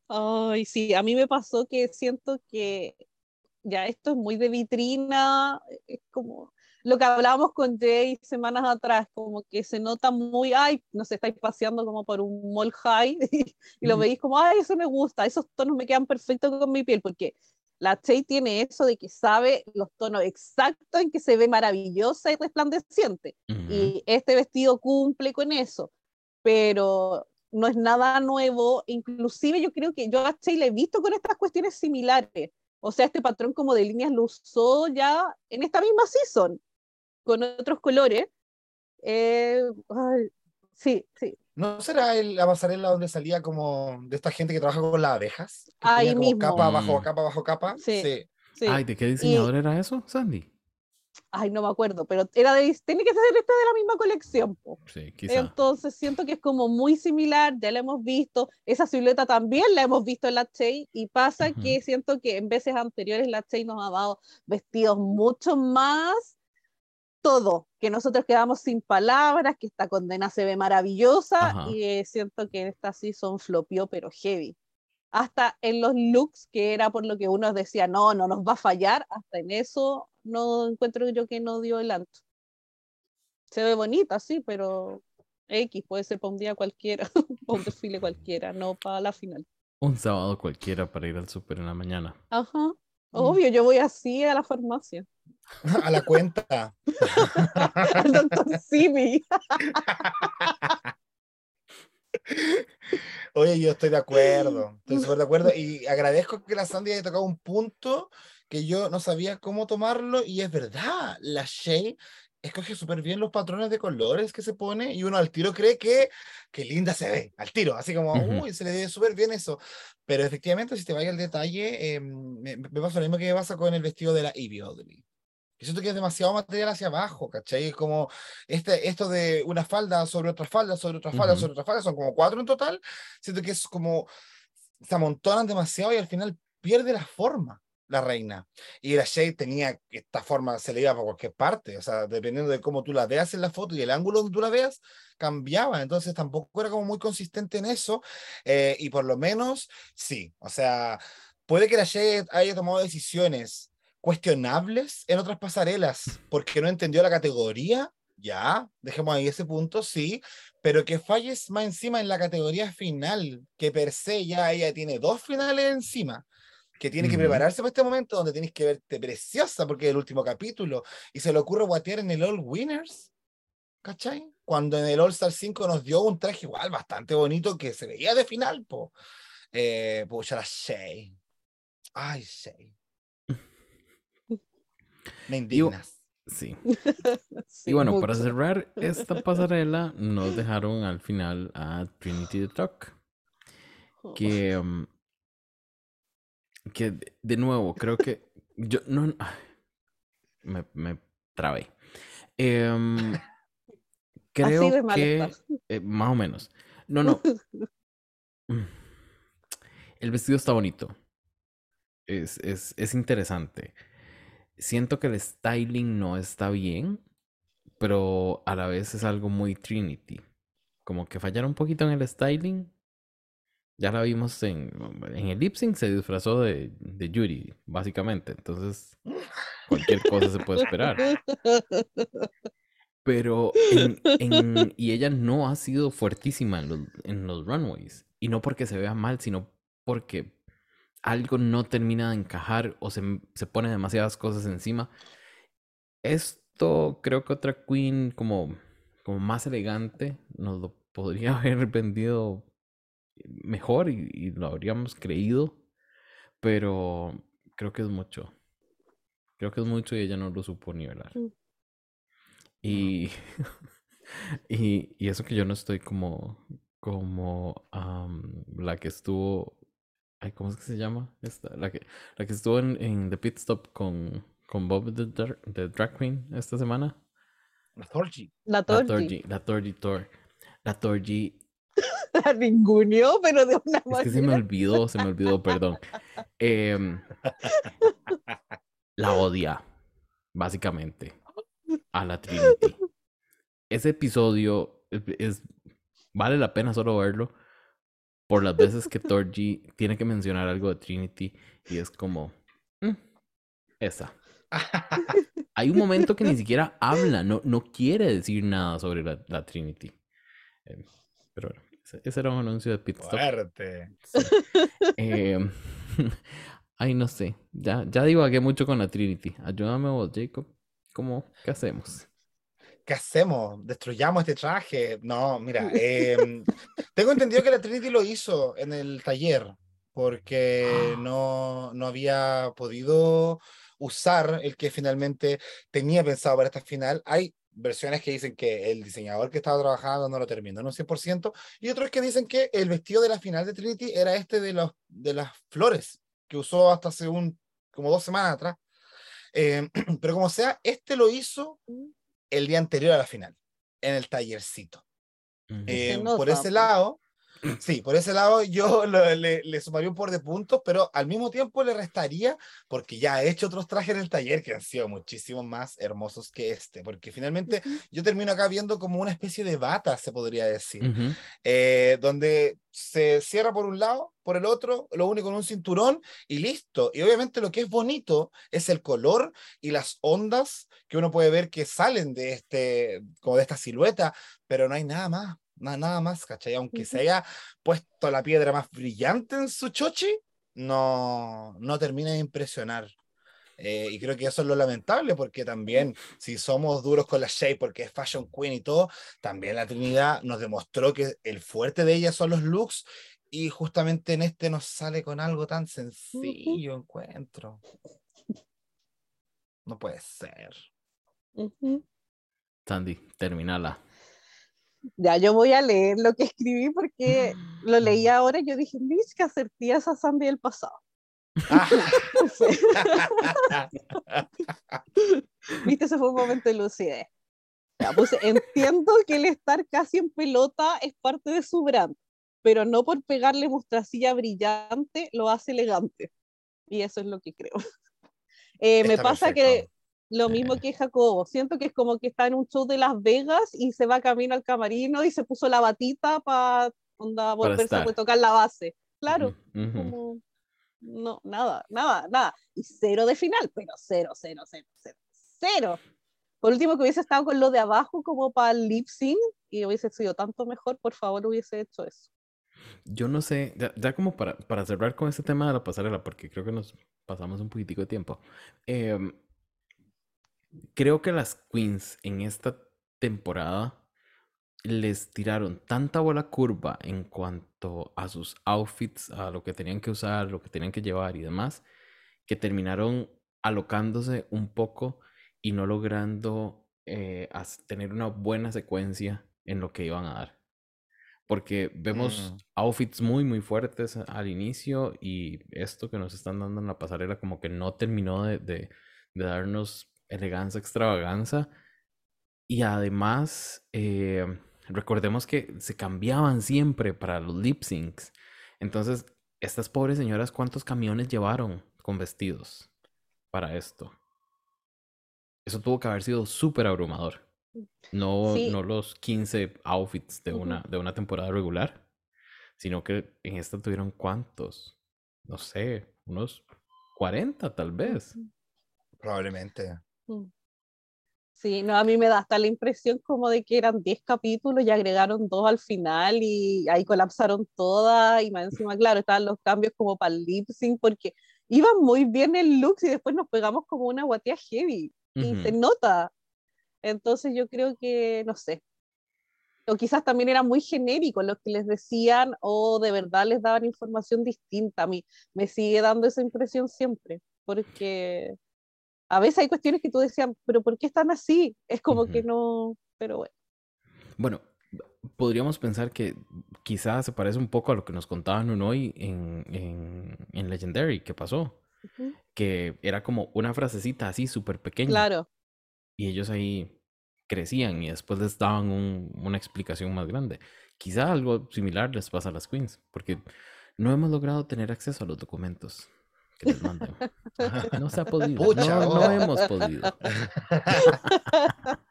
Ay, sí, a mí me pasó que siento que ya esto es muy de vitrina, es como lo que hablábamos con Jay semanas atrás, como que se nota muy, ay, nos estáis paseando como por un mall high y, y lo Ujú. veis como, ay, eso me gusta, esos tonos me quedan perfectos con mi piel, porque la Jay tiene eso de que sabe los tonos exactos en que se ve maravillosa y resplandeciente. Y este vestido cumple con eso, pero no es nada nuevo. Inclusive yo creo que yo a Che la he visto con estas cuestiones similares. O sea, este patrón como de líneas lo usó ya en esta misma season, con otros colores. Eh, ay, sí, sí. ¿No será el- la pasarela donde salía como de esta gente que trabaja con las abejas? Que Ahí tenía como mismo. capa bajo Mm. capa bajo capa. Sí. sí. sí. Ay, ¿de qué diseñador era eso, Sandy? Ay, no me acuerdo, pero era de, tiene que ser esta de la misma colección. po. Sí, quizá. Entonces siento que es como muy similar, ya la hemos visto, esa silueta también la hemos visto en la Chey y pasa Ujú. que siento que en veces anteriores la Chey nos ha dado vestidos mucho más todo, que nosotros quedamos sin palabras, que esta condena se ve maravillosa Ajá. y eh, siento que en esta season flopió pero heavy. Hasta en los looks, que era por lo que uno decía, no, no nos va a fallar, hasta en eso no encuentro yo que no dio el ancho. Se ve bonita, sí, pero X puede ser para un día cualquiera, para un desfile cualquiera, no para la final. Un sábado cualquiera para ir al súper en la mañana. Ajá. Obvio, yo voy así a la farmacia. A la cuenta. Al doctor Simi. Oye, yo estoy de acuerdo, estoy súper de acuerdo y agradezco que la Sandy haya tocado un punto que yo no sabía cómo tomarlo y es verdad, la Shay escoge súper bien los patrones de colores que se pone y uno al tiro cree que, que linda se ve, al tiro, así como, Ujú. uy, se le ve súper bien eso, pero efectivamente si te vaya al detalle, eh, me, me pasa lo mismo que me pasa con el vestido de la Evie Oddly. Yo siento que es demasiado material hacia abajo, ¿cachai? Es como este, esto de una falda sobre otra falda, sobre otra falda, Ujú. sobre otra falda, son como cuatro en total. Siento que es como se amontonan demasiado y al final pierde la forma la reina. Y la Shade tenía esta forma, se le iba por cualquier parte, o sea, dependiendo de cómo tú la veas en la foto y el ángulo donde tú la veas, cambiaba. Entonces tampoco era como muy consistente en eso. eh, y por lo menos, sí, o sea, puede que la Shade haya tomado decisiones cuestionables en otras pasarelas porque no entendió la categoría, ya, dejemos ahí ese punto, sí, pero que falles más encima en la categoría final, que per se ya ella tiene dos finales encima. Que tiene que prepararse para este momento donde tienes que verte preciosa porque es el último capítulo y se le ocurre guatear en el All Winners, ¿cachai? Cuando en el All Star 5 nos dio un traje igual bastante bonito que se veía de final, po. Eh, pucha, la Shay. Ay, Shay. Me indignas. Sí. Sí, Y bueno, para mucho. cerrar esta pasarela, nos dejaron al final a Trinity the Talk. Que, um, que de- de nuevo, creo que yo no. me, me trabé. Em, creo que eh, más o menos. No, no. Mm. El vestido está bonito. Es, es, es interesante. Siento que el styling no está bien, pero a la vez es algo muy Trinity. Como que fallaron un poquito en el styling. Ya la vimos en, en el lip sync, se disfrazó de, de Yuri, básicamente. Entonces, cualquier cosa se puede esperar. Pero y ella no ha sido fuertísima en los, en los runways. Y no porque se vea mal, sino porque algo no termina de encajar o se, se pone demasiadas cosas encima. Esto creo que otra queen como, como más elegante nos lo podría haber vendido mejor y, y lo habríamos creído. Pero creo que es mucho. Creo que es mucho y ella no lo supo nivelar. Mm. Y, y, y eso que yo no estoy como, como am, la que estuvo, ay, ¿cómo es que se llama? Esta, la que, la que estuvo en, en The Pit Stop con, con Bob the, Dra- the Drag Queen esta semana. La Thorgy. La. Torgy, la Torgy Tor. La Torgy, La ninguneó, pero de una es que se me manera. olvidó, se me olvidó, perdón. Em, la odia, básicamente, a la Trinity. Ese episodio es, es- vale la pena solo verlo por las veces que Torgy tiene que mencionar algo de Trinity y es como "Mm, esa. Hay un momento que ni siquiera habla, no, no quiere decir nada sobre la, la Trinity. Em, pero bueno, ese, era un anuncio de Pit Stop. Fuerte. Em, ay, no sé. Ya, ya divagué mucho con la Trinity. Ayúdame vos, Jacob. ¿Cómo? ¿Qué hacemos? ¿Qué hacemos? ¿Destruyamos este traje? No, mira, em, tengo entendido que la Trinity lo hizo en el taller porque no, no había podido usar el que finalmente tenía pensado para esta final. Hay versiones que dicen que el diseñador que estaba trabajando no lo terminó en un 100% y otros que dicen que el vestido de la final de Trinity era este de, los, de las flores que usó hasta hace un, como dos semanas atrás. Em, pero como sea, este lo hizo el día anterior a la final, en el tallercito. Eh, Se por ese lado, sí, por ese lado yo lo- le, le sumaría un por de puntos, pero al mismo tiempo le restaría porque ya he hecho otros trajes en el taller que han sido muchísimo más hermosos que este, porque finalmente yo termino acá viendo como una especie de bata, se podría decir, eh, donde se cierra por un lado, por el otro, lo une con un cinturón y listo. Y obviamente lo que es bonito es el color y las ondas que uno puede ver que salen de este, como de esta silueta, pero no hay nada más, nada más, ¿cachai? Aunque se haya puesto la piedra más brillante en su chochi, no, no termina de impresionar. Eh, y creo que eso es lo lamentable, porque también, si somos duros con la Shea, porque es Fashion Queen y todo, también la Trinidad nos demostró que el fuerte de ella son los looks, y justamente en este nos sale con algo tan sencillo, encuentro. No puede ser. Ujú. Sandy, terminala. Ya, yo voy a leer lo que escribí porque lo leí ahora y yo dije, Liz, que acertía esa Sandy del pasado. Viste, ese fue un momento de lucidez. Ya, puse, entiendo que el estar casi en pelota es parte de su brand, pero no por pegarle mostracilla brillante lo hace elegante. Y eso es lo que creo. Eh, me pasa que. Lo mismo que Jacobo, siento que es como que está en un show de Las Vegas y se va camino al camarino y se puso la batita para volverse a tocar la base. Claro, como no, nada, nada, nada. Y cero de final, pero cero, cero, cero, cero, cero. Por último, que hubiese estado con lo de abajo como para el lip sync y hubiese sido tanto mejor, por favor, hubiese hecho eso. Yo no sé, ya, ya como para, para cerrar con este tema de la pasarela, porque creo que nos pasamos un poquitico de tiempo. em, creo que las queens en esta temporada les tiraron tanta bola curva en cuanto a sus outfits, a lo que tenían que usar, lo que tenían que llevar y demás, que terminaron alocándose un poco y no logrando eh, tener una buena secuencia en lo que iban a dar. Porque vemos Mm. outfits muy, muy fuertes al inicio y esto que nos están dando en la pasarela como que no terminó de, de- de darnos elegancia, extravaganza. Y además, eh, recordemos que se cambiaban siempre para los lip syncs. Entonces, estas pobres señoras, ¿cuántos camiones llevaron con vestidos para esto? Eso tuvo que haber sido súper abrumador. No, Sí. no los 15 outfits de una, de una temporada regular, sino que en esta tuvieron cuántos, no sé, unos 40 tal vez. Probablemente. Mm. Sí, no, a mí me da hasta la impresión como de que eran 10 capítulos y agregaron dos al final y ahí colapsaron todas y más encima, claro, estaban los cambios como para el lip sync porque iban muy bien el look y después nos pegamos como una guatía heavy y se Ujú. nota. Entonces yo creo que, no sé, o quizás también era muy genérico lo que les decían o de verdad les daban información distinta. A mí me sigue dando esa impresión siempre, porque a veces hay cuestiones que tú decías, pero ¿por qué están así? Es como que no, pero bueno. Bueno, podríamos pensar que quizás se parece un poco a lo que nos contaban hoy en, en, en Legendary, que pasó, que era como una frasecita así súper pequeña Claro, y ellos ahí crecían y después les daban un- una explicación más grande. Quizá algo similar les pasa a las queens, porque no hemos logrado tener acceso a los documentos que les manden. No se ha podido. Pucha, no, no hemos podido.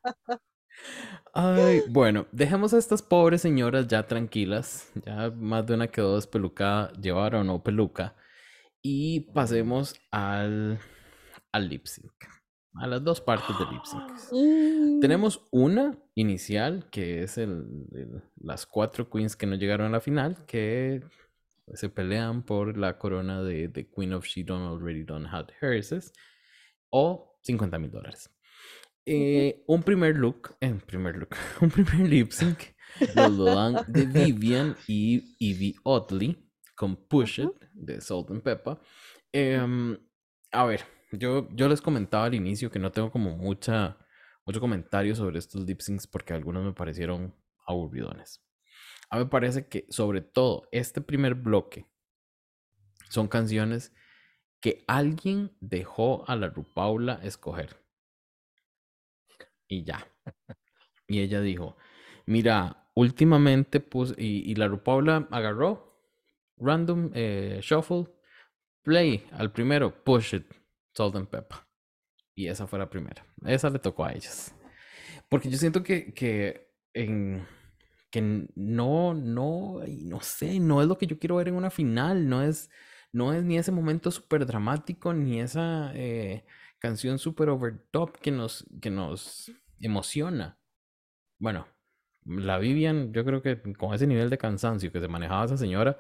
Ay, bueno, dejemos a estas pobres señoras ya tranquilas. Ya más de una quedó despelucada, llevar o no peluca. Y pasemos al, al lip sync. A las dos partes del lip sync. Mm, Tenemos una inicial, que es el, el- las cuatro queens que no llegaron a la final, que se pelean por la corona de, de Queen of She Don't Already Don't Have Hers, o 50 mil dólares. Eh, un primer look, en primer look, un primer lip sync, nos lo dan de Vivian y Evie Oddly con Push It de Salt and Pepper. Em, a ver, yo, yo les comentaba al inicio que no tengo como mucha, mucho comentario sobre estos lip syncs porque algunos me parecieron aburridones. A mí me parece que sobre todo este primer bloque son canciones que alguien dejó a la Rupaula escoger. Y ya. Y ella dijo, mira, últimamente puse, y, y la Rupaula agarró, random, eh, shuffle, play, al primero, push it, salt and pepper. Y esa fue la primera. Esa le tocó a ellas. Porque yo siento que, que, en, que no, no, no sé, no es lo que yo quiero ver en una final. No es, no es ni ese momento súper dramático, ni esa eh, canción súper over top que nos, que nos emociona. Bueno, la Vivian, yo creo que con ese nivel de cansancio que se manejaba esa señora,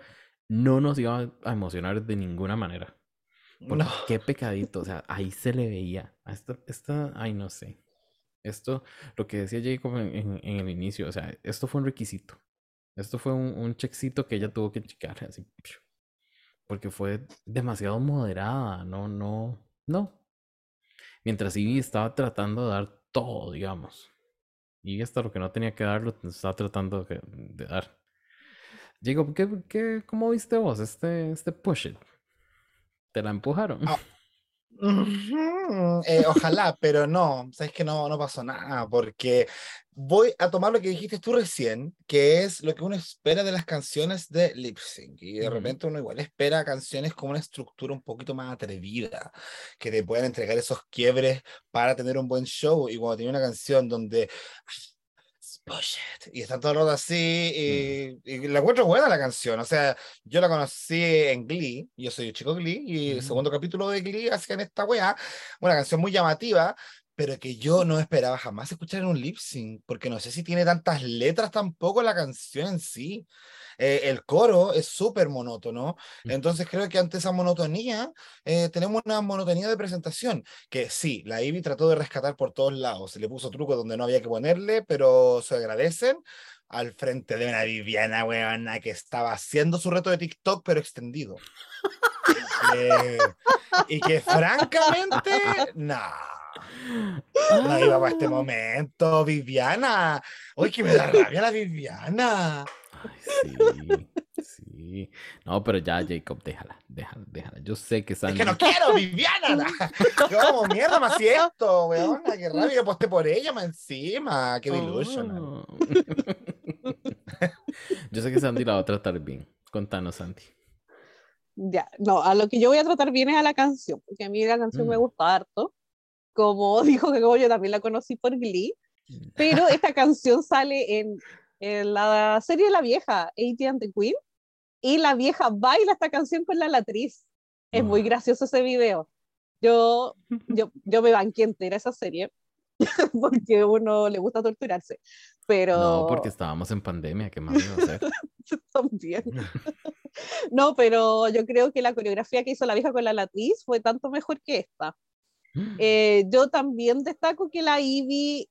no nos iba a emocionar de ninguna manera. Porque No. qué pecadito, o sea, ahí se le veía. A esta, esta, ay, no sé. Esto, lo que decía Jacob en, el inicio, o sea, esto fue un requisito. Esto fue un, un que ella tuvo que checar, así. Porque fue demasiado moderada, no, no, no. Mientras Ivy estaba tratando de dar todo, digamos. Y hasta lo que no tenía que dar, lo estaba tratando de, dar. Jacob, ¿qué, qué, ¿cómo viste vos este, este push it? ¿Te la empujaron? Eh, ojalá, pero no, sabes que no, no pasó nada, porque voy a tomar lo que dijiste tú recién, que es lo que uno espera de las canciones de lip sync, y de repente uno igual espera canciones con una estructura un poquito más atrevida, que te puedan entregar esos quiebres para tener un buen show, y cuando tiene una canción donde push it, y están todo el rato así, y, y la encuentro buena la canción, o sea, yo la conocí en Glee, yo soy chico Glee, y el Ujú. segundo capítulo de Glee hacían esta weá, una canción muy llamativa, pero que yo no esperaba jamás escuchar en un lip sync, porque no sé si tiene tantas letras tampoco la canción en sí. Eh, el coro es súper monótono. Entonces creo que ante esa monotonía eh, tenemos una monotonía de presentación que sí, la Ivy trató de rescatar por todos lados. Se le puso truco donde no había que ponerle, pero se agradecen al frente de una Viviana, weona, que estaba haciendo su reto de TikTok, pero extendido. Eh, y que francamente, no. No iba para este momento, Viviana. Uy, que me da rabia la Viviana. Sí, sí. No, pero ya, Jacob, déjala, déjala, déjala. Yo sé que Es Sandy... que no quiero, Viviana. ¿Cómo mierda me siento, weona? Qué rabia, yo aposté por ella más encima. Qué delusional. Oh. Yo sé que Sandy la va a tratar bien. Contanos, Sandy. Ya, no, a lo que yo voy a tratar bien es a la canción, porque a mí la canción me Mm. gusta harto. Como dijo que como yo también la conocí por Glee, pero esta canción sale en, en la serie La Vieja, A.T. and the Queen, y la vieja baila esta canción con la latriz. Es muy Ah. gracioso ese video. Yo, yo, yo me banqué entera esa serie, porque a uno le gusta torturarse, pero... No, porque estábamos en pandemia, ¿qué más iba a hacer? también. No, pero yo creo que la coreografía que hizo la vieja con la latriz fue tanto mejor que esta. Eh, yo también destaco que la Ivy,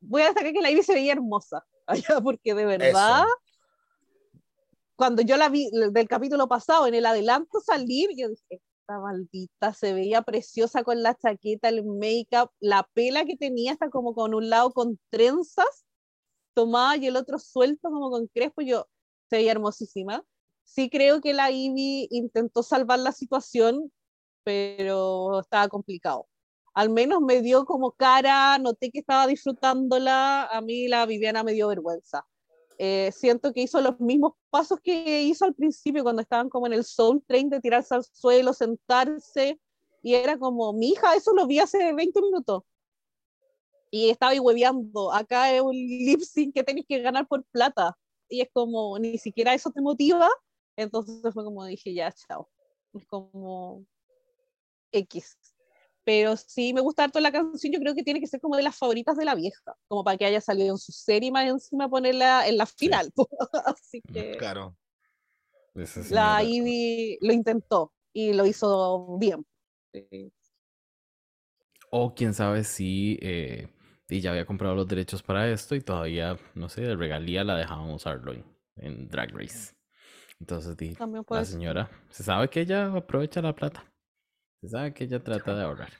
voy a destacar que la Ivy se veía hermosa, allá, porque de verdad, cuando yo la vi del capítulo pasado, en el adelanto salir, yo dije, esta maldita se veía preciosa con la chaqueta, el make-up, la pela que tenía, está como con un lado con trenzas tomada y el otro suelto como con crespo, yo se veía hermosísima. Sí creo que la Ivy intentó salvar la situación, pero estaba complicado. Al menos me dio como cara, noté que estaba disfrutándola, a mí la Viviana me dio vergüenza. Eh, siento que hizo los mismos pasos que hizo al principio cuando estaban como en el soul train de tirarse al suelo, sentarse, y era como, mi hija, eso lo vi hace 20 minutos. Y estaba ahí hueveando, acá es un lip sync que tenéis que ganar por plata. Y es como, ni siquiera eso te motiva. Entonces fue como dije, ya, chao. Es como X. Pero sí me gusta harto la canción, yo creo que tiene que ser como de las favoritas de la vieja, como para que haya salido en su serie y más encima ponerla en la final. Así que Claro. La Ivy lo intentó y lo hizo bien. Sí. O quién sabe si eh, y ya había comprado los derechos para esto y todavía, no sé, de regalía la dejaban usarlo en, en Drag Race. Entonces, di, la señora, se sabe que ella aprovecha la plata. Se sabe que ella trata de ahorrar.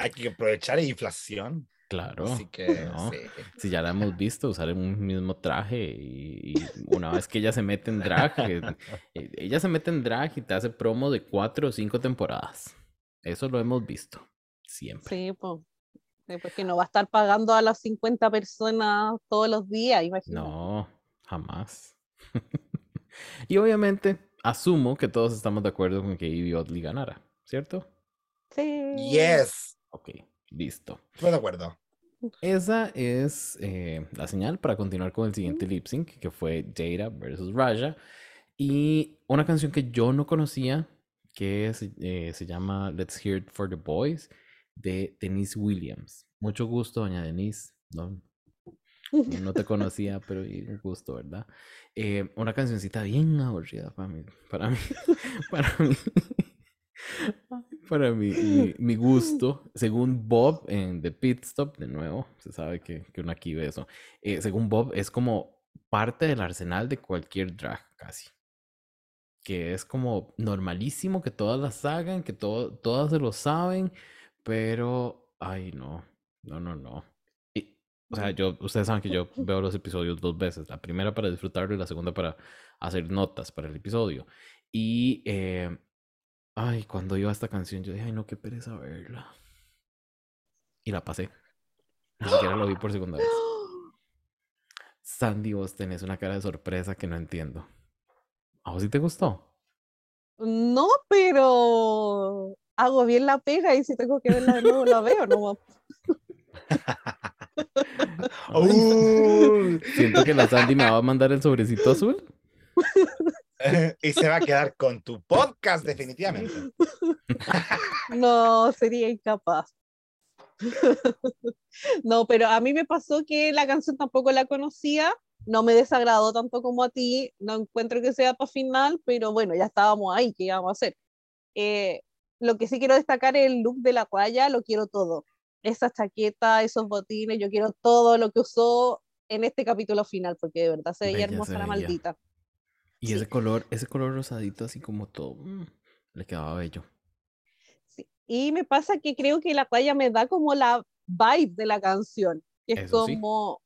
Hay que aprovechar la inflación. Claro. Así que no. sí. Si ya la hemos visto usar un mismo traje y, y una vez que ella se mete en drag, eh, eh, ella se mete en drag y te hace promo de cuatro o cinco temporadas. Eso lo hemos visto siempre. Sí, pues. Porque no va a estar pagando a las 50 personas todos los días, imagínate. No, jamás. y obviamente asumo que todos estamos de acuerdo con que Ivy Oddly ganara, ¿cierto? Sí. Yes. Ok, listo. Estoy de acuerdo. Esa es eh, la señal para continuar con el siguiente lip sync, que fue Jada versus Raja. Y una canción que yo no conocía, que se, eh, se llama Let's Hear It for the Boys, de Denise Williams. Mucho gusto, doña Denise. No, no te conocía, pero un gusto, ¿verdad? Eh, una cancioncita bien aburrida para mí, para mí, para mí, para mi, mi gusto, según Bob en The Pit Stop, de nuevo, se sabe que, que uno aquí ve eso, eh, según Bob es como parte del arsenal de cualquier drag, casi. Que es como normalísimo que todas las hagan, que todo, todas se lo saben, pero, ay, no, no, no, no. Y, o sea, yo, ustedes saben que yo veo los episodios dos veces, la primera para disfrutarlo y la segunda para hacer notas para el episodio. Y, eh, ay, cuando iba a esta canción, yo dije, ay, no, qué pereza verla. Y la pasé. Ni siquiera lo vi por segunda vez. Sandy, vos tenés una cara de sorpresa que no entiendo. ¿A vos sí te gustó? No, pero hago bien la pega y si tengo que verla de nuevo la veo, no. Uh, Siento que la Sandy me va a mandar el sobrecito azul. y se va a quedar con tu podcast, definitivamente. No, sería incapaz. No, pero a mí me pasó que la canción tampoco la conocía no me desagradó tanto como a ti, no encuentro que sea para final, pero bueno, ya estábamos ahí, ¿qué íbamos a hacer? Eh, lo que sí quiero destacar es el look de la cuaya, lo quiero todo. Esa chaqueta, esos botines, yo quiero todo lo que usó en este capítulo final, porque de verdad se veía Bella hermosa se la veía. maldita. Y Sí. ese color, ese color rosadito así como todo, mm, le quedaba bello. Sí. Y me pasa que creo que la cuaya me da como la vibe de la canción, que es Eso sí. como,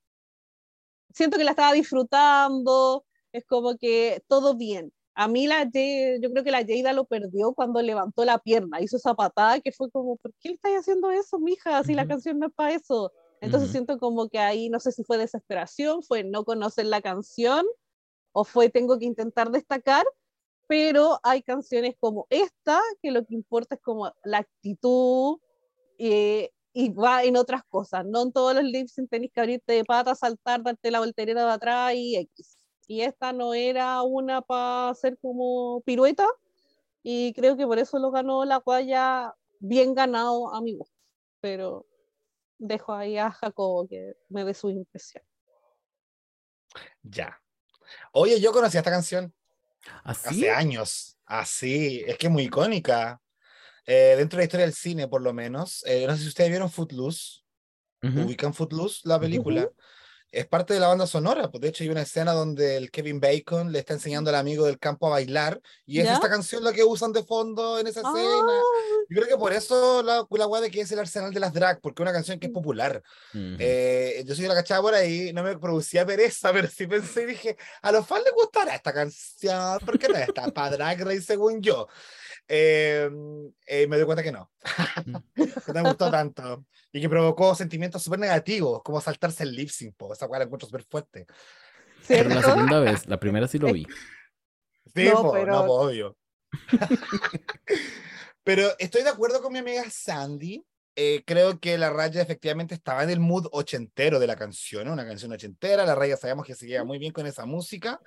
siento que la estaba disfrutando, es como que todo bien. A mí la Ye- yo creo que la Jada lo perdió cuando levantó la pierna, hizo esa patada que fue como, ¿por qué le estás haciendo eso, mija? Si la canción no es para eso. Entonces siento como que ahí, no sé si fue desesperación, fue no conocer la canción, o fue tengo que intentar destacar, pero hay canciones como esta, que lo que importa es como la actitud eh, y va en otras cosas, no en todos los lip sync tenés que abrirte de pata, saltar, darte la voltereta de atrás y X. Y esta no era una para hacer como pirueta, y creo que por eso lo ganó la cuaya bien ganado a mi gusto. Pero dejo ahí a Jacobo que me dé su impresión. Ya. Oye, yo conocí esta canción ¿Así? hace años. Así, es que es muy icónica. Eh, dentro de la historia del cine, por lo menos. Eh, no sé si ustedes vieron Footloose. Ujú. ubican Footloose, la película. Es parte de la banda sonora, pues de hecho hay una escena donde el Kevin Bacon le está enseñando al amigo del campo a bailar y es ¿Ya? esta canción la que usan de fondo en esa escena. Ah, Yo creo que por eso la, la weá de que es el arsenal de las drag, porque es una canción que es popular. Ujú. Eh, yo soy la cachada por ahí, no me producía pereza, pero sí pensé y dije, a los fans les gustará esta canción, porque no está para Drag Race según yo. Eh, eh, me doy cuenta que no, que no me gustó tanto y que provocó sentimientos súper negativos, como saltarse el lip sync, po, esa weá la encuentro súper fuerte. Pero la ¿cierto? segunda vez, la primera sí lo vi. Sí, No, po, pero- no, po, obvio. pero estoy de acuerdo con mi amiga Sandy. eh, creo que la raya efectivamente estaba en el mood ochentero de la canción, ¿no? una canción ochentera. La raya sabemos que se lleva muy bien con esa música.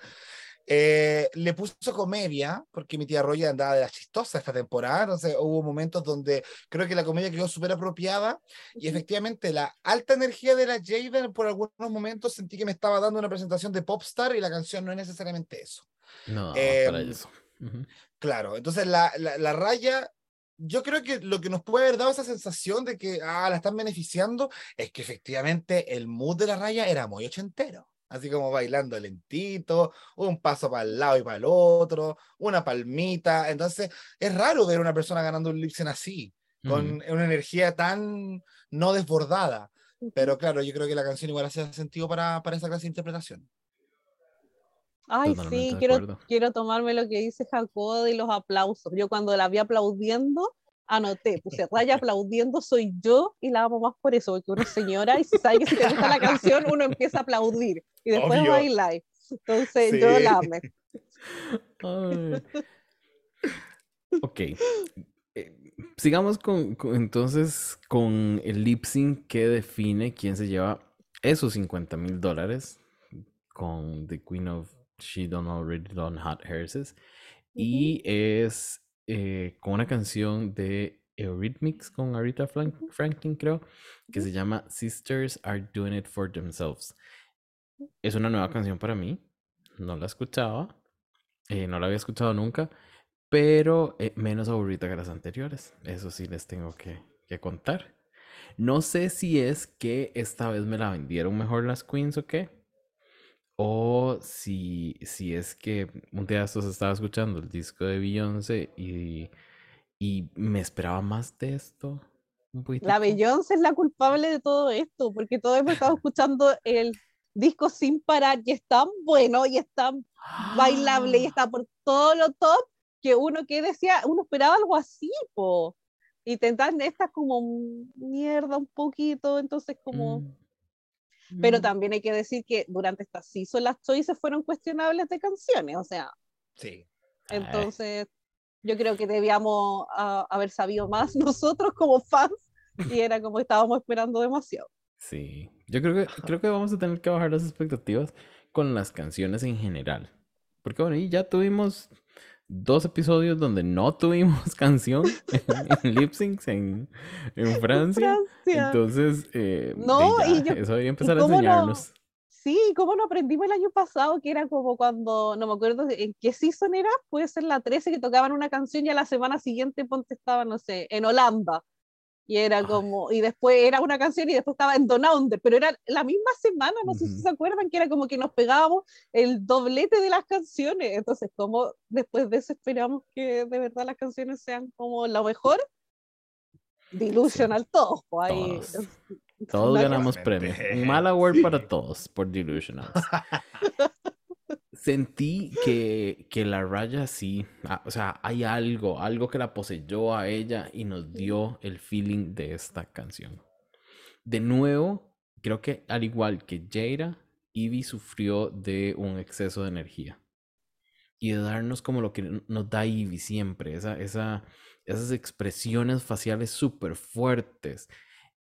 Eh, le puso comedia, porque mi tía Roya andaba de la chistosa esta temporada, entonces hubo momentos donde creo que la comedia quedó súper apropiada y efectivamente la alta energía de la Jaden por algunos momentos sentí que me estaba dando una presentación de popstar y la canción no es necesariamente eso. No, para Em, eso. Ujú. Claro, entonces la, la, la raya, yo creo que lo que nos puede haber dado esa sensación de que ah, la están beneficiando es que efectivamente el mood de la raya era muy ochentero. Así como bailando lentito, un paso para el lado y para el otro, una palmita. Entonces es raro ver una persona ganando un lip sync así, con una energía tan no desbordada. Pero claro, yo creo que la canción igual hace sentido para, para esa clase de interpretación. Ay, Totalmente sí, quiero, quiero tomarme lo que dice Jacobo de los aplausos. Yo cuando la vi aplaudiendo, anoté, puse raya aplaudiendo, soy yo y la amo más por eso, porque es señora y se sabe que si te gusta la canción, uno empieza a aplaudir y después Obvio. bailar. Entonces Sí. yo la amé. Ok. Eh, sigamos con, con- entonces con el lip sync que define quién se lleva esos 50 mil dólares con The Queen of She Don't Already Done Hot Hearses. Y es eh, con una canción de Eurythmics con Aretha Franklin, creo, que se llama Sisters Are Doing It For Themselves. Es una nueva canción para mí. No la escuchaba. eh, no la había escuchado nunca. Pero eh, menos aburrida que las anteriores. Eso sí les tengo que, que contar. No sé si es que esta vez me la vendieron mejor las queens o qué. O si, si es que un día estos estaba escuchando el disco de Beyoncé y, y me esperaba más de esto. Un La. Beyoncé es la culpable de todo esto, porque todos hemos estado escuchando el disco sin parar y es tan bueno y es tan bailable y está por todo lo top que uno que decía, uno esperaba algo así, po. Y te dan estas como mierda un poquito, entonces como... Mm, Pero también hay que decir que durante esta season las choices fueron cuestionables de canciones, o sea, Sí. Entonces yo creo que debíamos ah, haber sabido más nosotros como fans y era como estábamos esperando demasiado. Sí, yo creo que, creo que vamos a tener que bajar las expectativas con las canciones en general. Porque bueno, y ya tuvimos dos episodios donde no tuvimos canción en, lip syncs en, en Francia. Francia. Entonces, eh, No, ya, y yo- eso debería empezar a cómo no? enseñarnos. Sí, ¿cómo no aprendimos el año pasado? Que era como cuando, no me acuerdo en qué season era, puede ser la 13, que tocaban una canción y a la semana siguiente ponte estaba, no sé, en Holanda. Y era como, y después era una canción y después estaba en Don Under, pero era la misma semana, no sé si se acuerdan, que era como que nos pegábamos el doblete de las canciones. Entonces, como después de eso esperamos que de verdad las canciones sean como lo mejor? Delusional todos. Pues, ahí, todos ganamos premios. Un mal award para todos por Delusional. Sentí que, que, la raya sí, ah, o sea, hay algo, algo que la poseyó a ella y nos dio el feeling de esta canción. De nuevo, creo que al igual que Jada, Ivy sufrió de un exceso de energía. Y de darnos como lo que nos da Ivy siempre, esa, esa, esas expresiones faciales súper fuertes.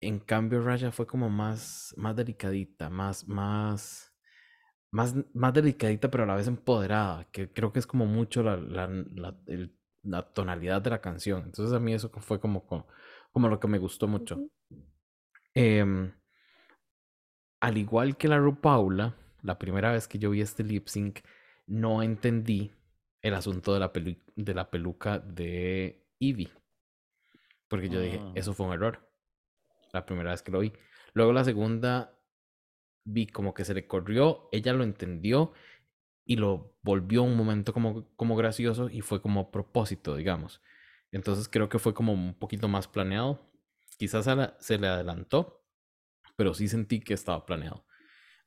En cambio, Raya fue como más, más delicadita, más, más más, más delicadita, pero a la vez empoderada, que creo que es como mucho la, la, la, tonalidad de la canción. Entonces a mí eso fue como, como, lo que me gustó mucho. Em, al igual que la Ru Paula, la primera vez que yo vi este lip sync, no entendí el asunto de la, de la peluca de Evie. Porque yo dije, ah. eso fue un error. La primera vez que lo vi. Luego la segunda vi como que se le corrió, ella lo entendió y lo volvió un momento como, como gracioso y fue como propósito, digamos. Entonces creo que fue como un poquito más planeado. Quizás se, le adelantó, pero sí sentí que estaba planeado.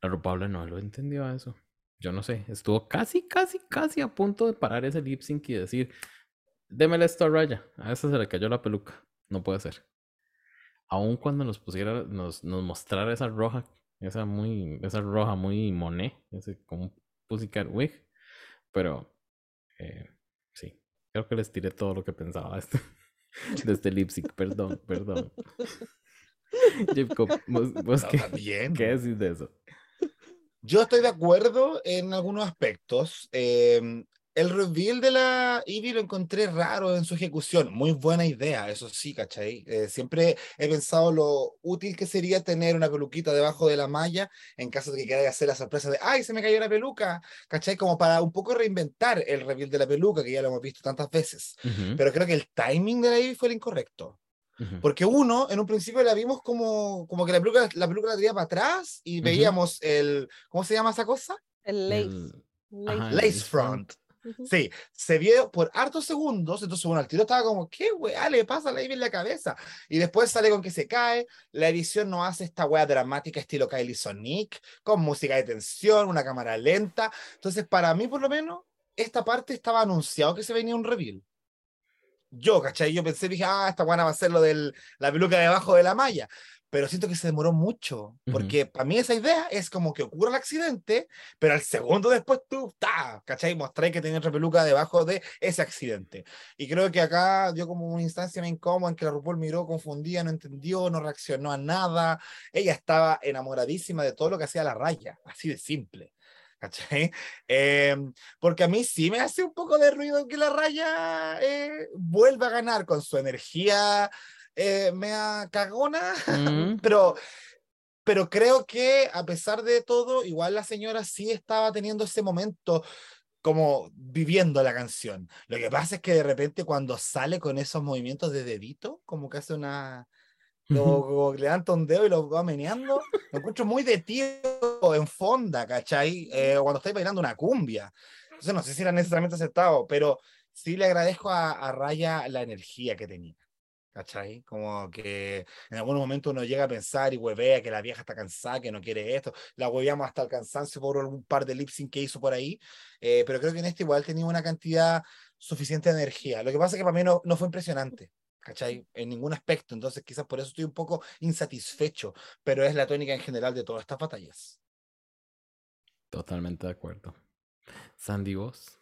La Rupable no lo entendió a eso. Yo no sé, estuvo casi, casi, casi a punto de parar ese lip sync y decir, démele esto a Raya. A esa se le cayó la peluca. No puede ser. Aún cuando nos pusiera, nos, nos mostrara esa roja esa muy, esa roja muy moné, ese como Pussycat Wig. Pero eh, sí, creo que les tiré todo lo que pensaba de este, de este lip perdón, perdón. ¿vos, qué, qué decís de eso? Yo estoy de acuerdo en algunos aspectos. Eh, el reveal de la Eevee lo encontré raro en su ejecución. Muy buena idea, eso sí, ¿cachai? Eh, siempre he pensado lo útil que sería tener una peluquita debajo de la malla en caso de que quieras hacer la sorpresa de ¡ay, se me cayó la peluca! ¿cachai? Como para un poco reinventar el reveal de la peluca, que ya lo hemos visto tantas veces. Pero creo que el timing de la Eevee fue el incorrecto. Porque uno, en un principio la vimos como, como que la peluca, la peluca la tenía para atrás y veíamos el, ¿cómo se llama esa cosa? El lace. lace front. Sí, se vio por hartos segundos, entonces bueno, el tiro estaba como, ¿qué weá le pasa a la en la cabeza? Y después sale con que se cae, la edición no hace esta weá dramática estilo Kylie Sonic, con música de tensión, una cámara lenta, entonces para mí por lo menos, esta parte estaba anunciado que se venía un reveal. Yo, ¿cachai? Yo pensé, dije, ah, esta buena va a ser lo de la peluca debajo de la malla pero siento que se demoró mucho, porque para mí esa idea es como que ocurre el accidente, pero al segundo después tú, ta, ¿cachai? Mostré que tenía otra peluca debajo de ese accidente. Y creo que acá dio como una instancia me incómoda en que la RuPaul miró confundida, no entendió, no reaccionó a nada. Ella estaba enamoradísima de todo lo que hacía la raya, así de simple. ¿cachai? Em, porque a mí sí me hace un poco de ruido que la raya eh, vuelva a ganar con su energía eh, mea cagona, mm. pero, pero creo que a pesar de todo, igual la señora sí estaba teniendo ese momento como viviendo la canción. Lo que pasa es que de repente cuando sale con esos movimientos de dedito, como que hace una... Como, levanta un dedo y lo va meneando, lo encuentro muy de tío en fonda, ¿cachai? Eh, cuando estáis bailando una cumbia. Entonces no sé si era necesariamente aceptado, pero sí le agradezco a, a Raya la energía que tenía. ¿Cachai? Como que en algún momento uno llega a pensar y huevea que la vieja está cansada, que no quiere esto. La hueveamos hasta el cansancio por un par de lip que hizo por ahí. Eh, pero creo que en este igual tenía una cantidad suficiente de energía. Lo que pasa es que para mí no, no fue impresionante. ¿Cachai? En ningún aspecto. Entonces quizás por eso estoy un poco insatisfecho. Pero es la tónica en general de todas estas batallas. Totalmente de acuerdo. Sandy, vos.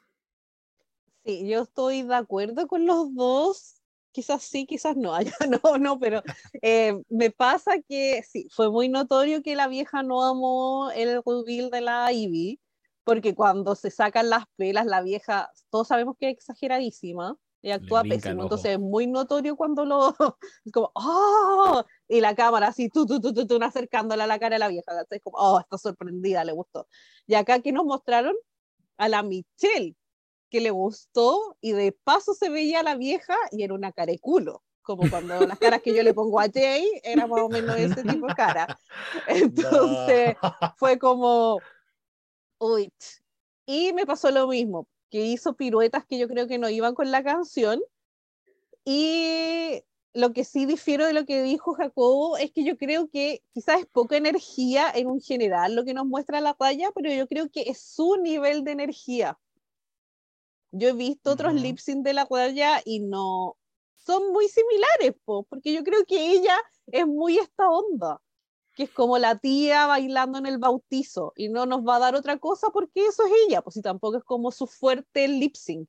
Sí, yo estoy de acuerdo con los dos quizás sí, quizás no, no, no, pero eh, me pasa que sí, fue muy notorio que la vieja no amó el reveal de la Ivy, porque cuando se sacan las pelas, la vieja, todos sabemos que es exageradísima, Y actúa pésimo, entonces es muy notorio cuando lo. Es como, ¡oh! Y la cámara así, tú, tú, tú, tú, tú, acercándola a la cara de la vieja. Es como, ¡oh! Está sorprendida, le gustó. Y acá que nos mostraron a la Michelle, que le gustó, y de paso se veía a la vieja y era una cara de culo. Como cuando las caras que yo le pongo a Jay, era más o menos ese tipo de cara. Entonces fue como, uy. Y me pasó lo mismo, que hizo piruetas que yo creo que no iban con la canción. Y lo que sí difiero de lo que dijo Jacobo es que yo creo que quizás es poca energía en un general lo que nos muestra la talla, pero yo creo que es su nivel de energía. Yo he visto otros Ujú. lip sync de la talla y no son muy similares, po, porque yo creo que ella es muy esta onda, que es como la tía bailando en el bautizo y no nos va a dar otra cosa porque eso es ella, pues y tampoco es como su fuerte lip sync.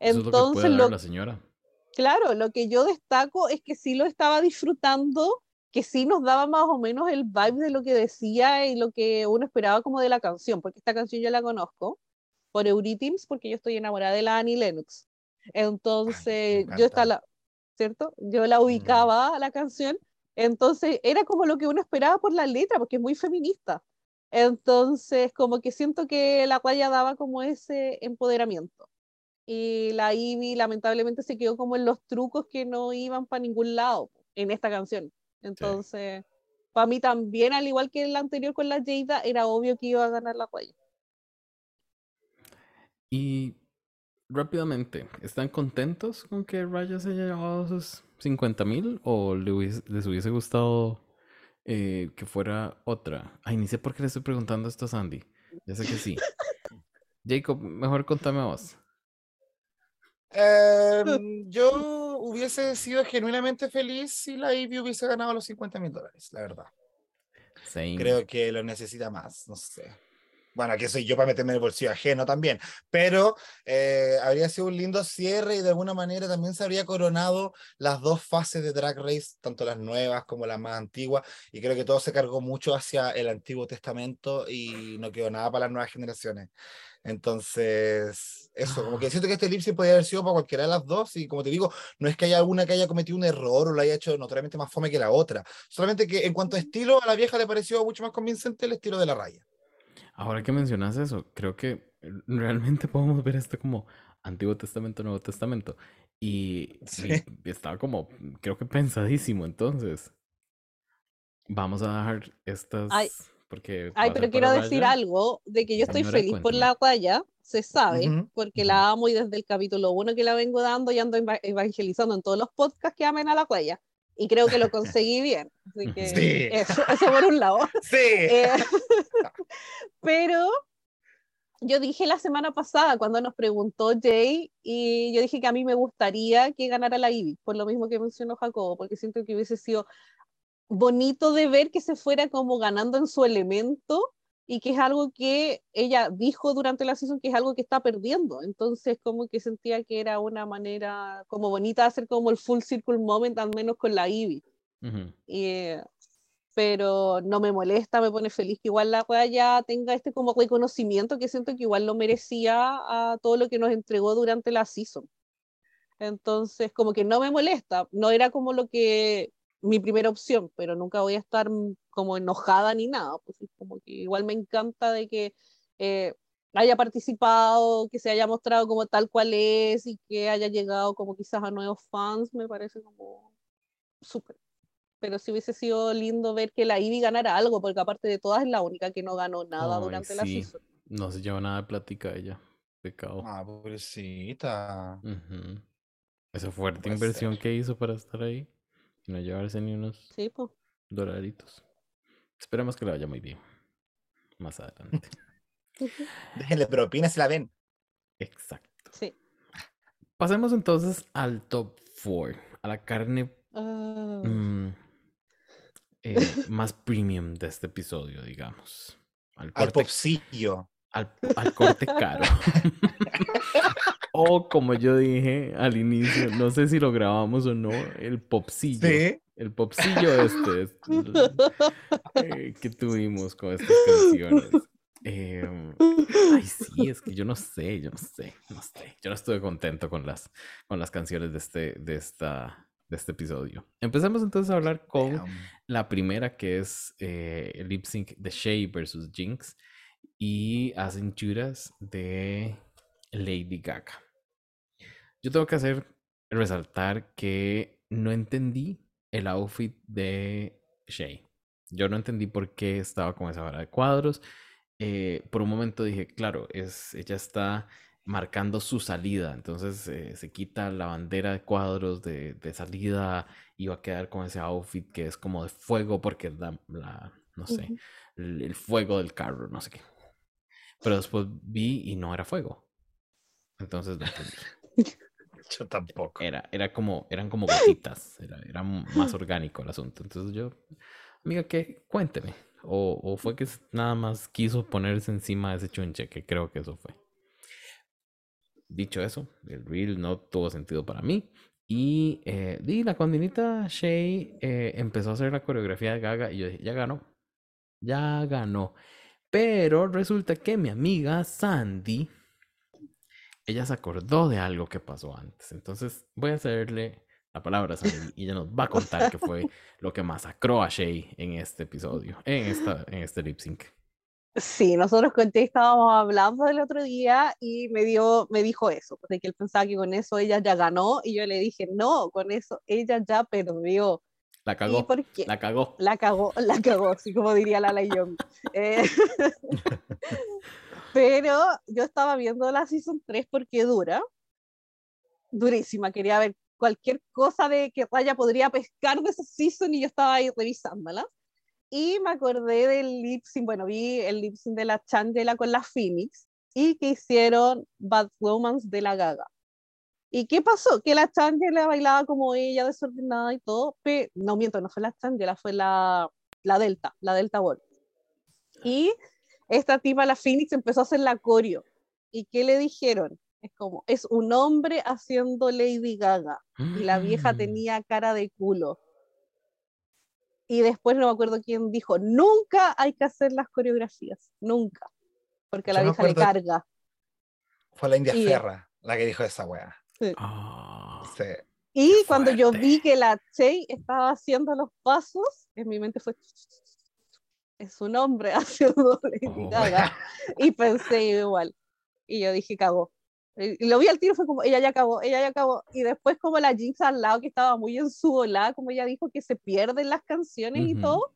Eso es lo que Entonces, dar la señora. Claro, lo que yo destaco es que sí lo estaba disfrutando, que sí nos daba más o menos el vibe de lo que decía y lo que uno esperaba como de la canción, porque esta canción yo la conozco por Eurythmics, porque yo estoy enamorada de la Annie Lennox. Entonces, yo encanta. esta la, ¿cierto? Yo la ubicaba la canción, entonces era como lo que uno esperaba por la letra, porque es muy feminista. Entonces, como que siento que la guaya daba como ese empoderamiento y la Ivy lamentablemente se quedó como en los trucos que no iban para ningún lado en esta canción. Entonces, para mí también, al igual que el anterior con la Jada, era obvio que iba a ganar la guaya. Y rápidamente, ¿están contentos con que Raya se haya llevado sus 50 mil? ¿O les hubiese gustado eh, que fuera otra? Ay, ni sé por qué le estoy preguntando esto a Sandy. Ya sé que sí. Jacob, mejor contame a vos. Em, yo hubiese sido genuinamente feliz si la Ivy hubiese ganado los 50 mil dólares, la verdad. Same. Creo que lo necesita más, no sé. Bueno, aquí soy yo para meterme en el bolsillo ajeno también, pero eh, habría sido un lindo cierre y de alguna manera también se habría coronado las dos fases de Drag Race, tanto las nuevas como las más antiguas, y creo que todo se cargó mucho hacia el Antiguo Testamento y no quedó nada para las nuevas generaciones. Entonces, eso, como que siento que este lip sync podría haber sido para cualquiera de las dos, y como te digo, no es que haya alguna que haya cometido un error o lo haya hecho notoriamente más fome que la otra, solamente que en cuanto a estilo, a la vieja le pareció mucho más convincente el estilo de la raya. Ahora que mencionas eso, creo que realmente podemos ver esto como Antiguo Testamento, Nuevo Testamento. Y, Sí. y estaba como, creo que pensadísimo. Entonces, vamos a dejar estas. Ay. porque Ay, pero quiero decir Raya. algo de que yo estoy Señora, feliz por la guaya, se sabe, porque la amo y desde el capítulo uno que la vengo dando y ando eva- evangelizando en todos los podcasts que amen a la guaya. Y creo que lo conseguí bien. Así que Sí. eso, eso por un lado. Sí. Eh, pero yo dije la semana pasada cuando nos preguntó Jay y yo dije que a mí me gustaría que ganara la Ivy, por lo mismo que mencionó Jacobo, porque siento que hubiese sido bonito de ver que se fuera como ganando en su elemento y que es algo que ella dijo durante la season que es algo que está perdiendo. Entonces como que sentía que era una manera como bonita de hacer como el full circle moment, al menos con la Ivy. Y, eh, pero no me molesta, me pone feliz que igual la wea ya tenga este como reconocimiento que siento que igual lo merecía a todo lo que nos entregó durante la season. Entonces, como que no me molesta, no era como lo que mi primera opción, pero nunca voy a estar como enojada ni nada, pues es como que igual me encanta de que eh, haya participado, que se haya mostrado como tal cual es y que haya llegado como quizás a nuevos fans, me parece como súper pero sí hubiese sido lindo ver que la Ivy ganara algo, porque aparte de todas es la única que no ganó nada Ay, durante la sí. season. No se lleva nada de plática ella. Pecado. Ah, pobrecita. Esa fuerte puede inversión ser. que hizo para estar ahí y no llevarse ni unos Sí, pues. dolaritos. Esperemos que le vaya muy bien. Más adelante. Déjenle propina si la ven. Exacto. Sí. Pasemos entonces al top 4. A la carne Ah, mm, eh, más premium de este episodio, digamos. Al popsillo. al, al corte caro. o como yo dije al inicio, no sé si lo grabamos o no, el popsillo. Sí. El popsillo este es- eh, que tuvimos con estas canciones. Em, ay, sí, es que yo no sé, yo no sé, no sé. Yo no estuve contento con las, con las canciones de este, de esta, de este episodio. Empecemos entonces a hablar con Damn. la primera que es eh, el lip sync de Shay versus Jinx y hacen Judas de Lady Gaga. Yo tengo que hacer resaltar que no entendí el outfit de Shay. Yo no entendí por qué estaba con esa vara de cuadros. Eh, por un momento dije, claro, es, ella está marcando su salida, entonces eh, se quita la bandera de cuadros de, de salida y va a quedar con ese outfit que es como de fuego porque la, la- no sé, el, el fuego del carro, no sé qué. Pero después vi y no era fuego. Entonces no entendí. Yo tampoco. Era, era como, eran como gotitas, era, era más orgánico el asunto. Entonces yo, amiga, ¿qué? Cuénteme. O, o fue que nada más quiso ponerse encima de ese chunche, que creo que eso fue. Dicho eso, el reel no tuvo sentido para mí. Y, eh, y la condinita Shay eh, empezó a hacer la coreografía de Gaga y yo dije, ya ganó. Ya ganó. Pero resulta que mi amiga Sandy, ella se acordó de algo que pasó antes. Entonces voy a hacerle la palabra a Sandy y ella nos va a contar qué fue lo que masacró a Shay en este episodio, en, esta, en este lip sync. Sí, nosotros con Jay estábamos hablando el otro día y me dio, me dijo eso, de que él pensaba que con eso ella ya ganó y yo le dije, no, con eso ella ya perdió. La ¿Y cagó, por qué? la cagó. La cagó, la cagó, así como diría la Young. Eh, pero yo estaba viendo la Season 3 porque dura, durísima, quería ver cualquier cosa de que Raya podría pescar de esa Season y yo estaba ahí revisándola. Y me acordé del lip sync, bueno, vi el lip sync de la Changela con la Phoenix y que hicieron Bad Romance de la Gaga. ¿Y qué pasó? Que la Changela bailaba como ella, desordenada y todo, pero no miento, no fue la Changela, fue la, la Delta, la Delta World. Y esta tipa, la Phoenix, empezó a hacer la coreo. ¿Y qué le dijeron? Es como, es un hombre haciendo Lady Gaga. Y la vieja Mm. tenía cara de culo. Y después no me acuerdo quién dijo, nunca hay que hacer las coreografías, nunca. Porque a la Yo vieja le carga. Fue la India Y- Ferra la que dijo esa wea. Ah. Sí. Y Qué cuando yo vi que la Chey estaba haciendo los pasos, en mi mente fue, es un hombre haciendo Lady Oh. Gaga. Y pensé igual. Y yo dije, cagó. Y lo vi al tiro, fue como, ella ya acabó, ella ya acabó. Y después como la Jinx al lado, que estaba muy en su volada, como ella dijo, que se pierden las canciones y todo.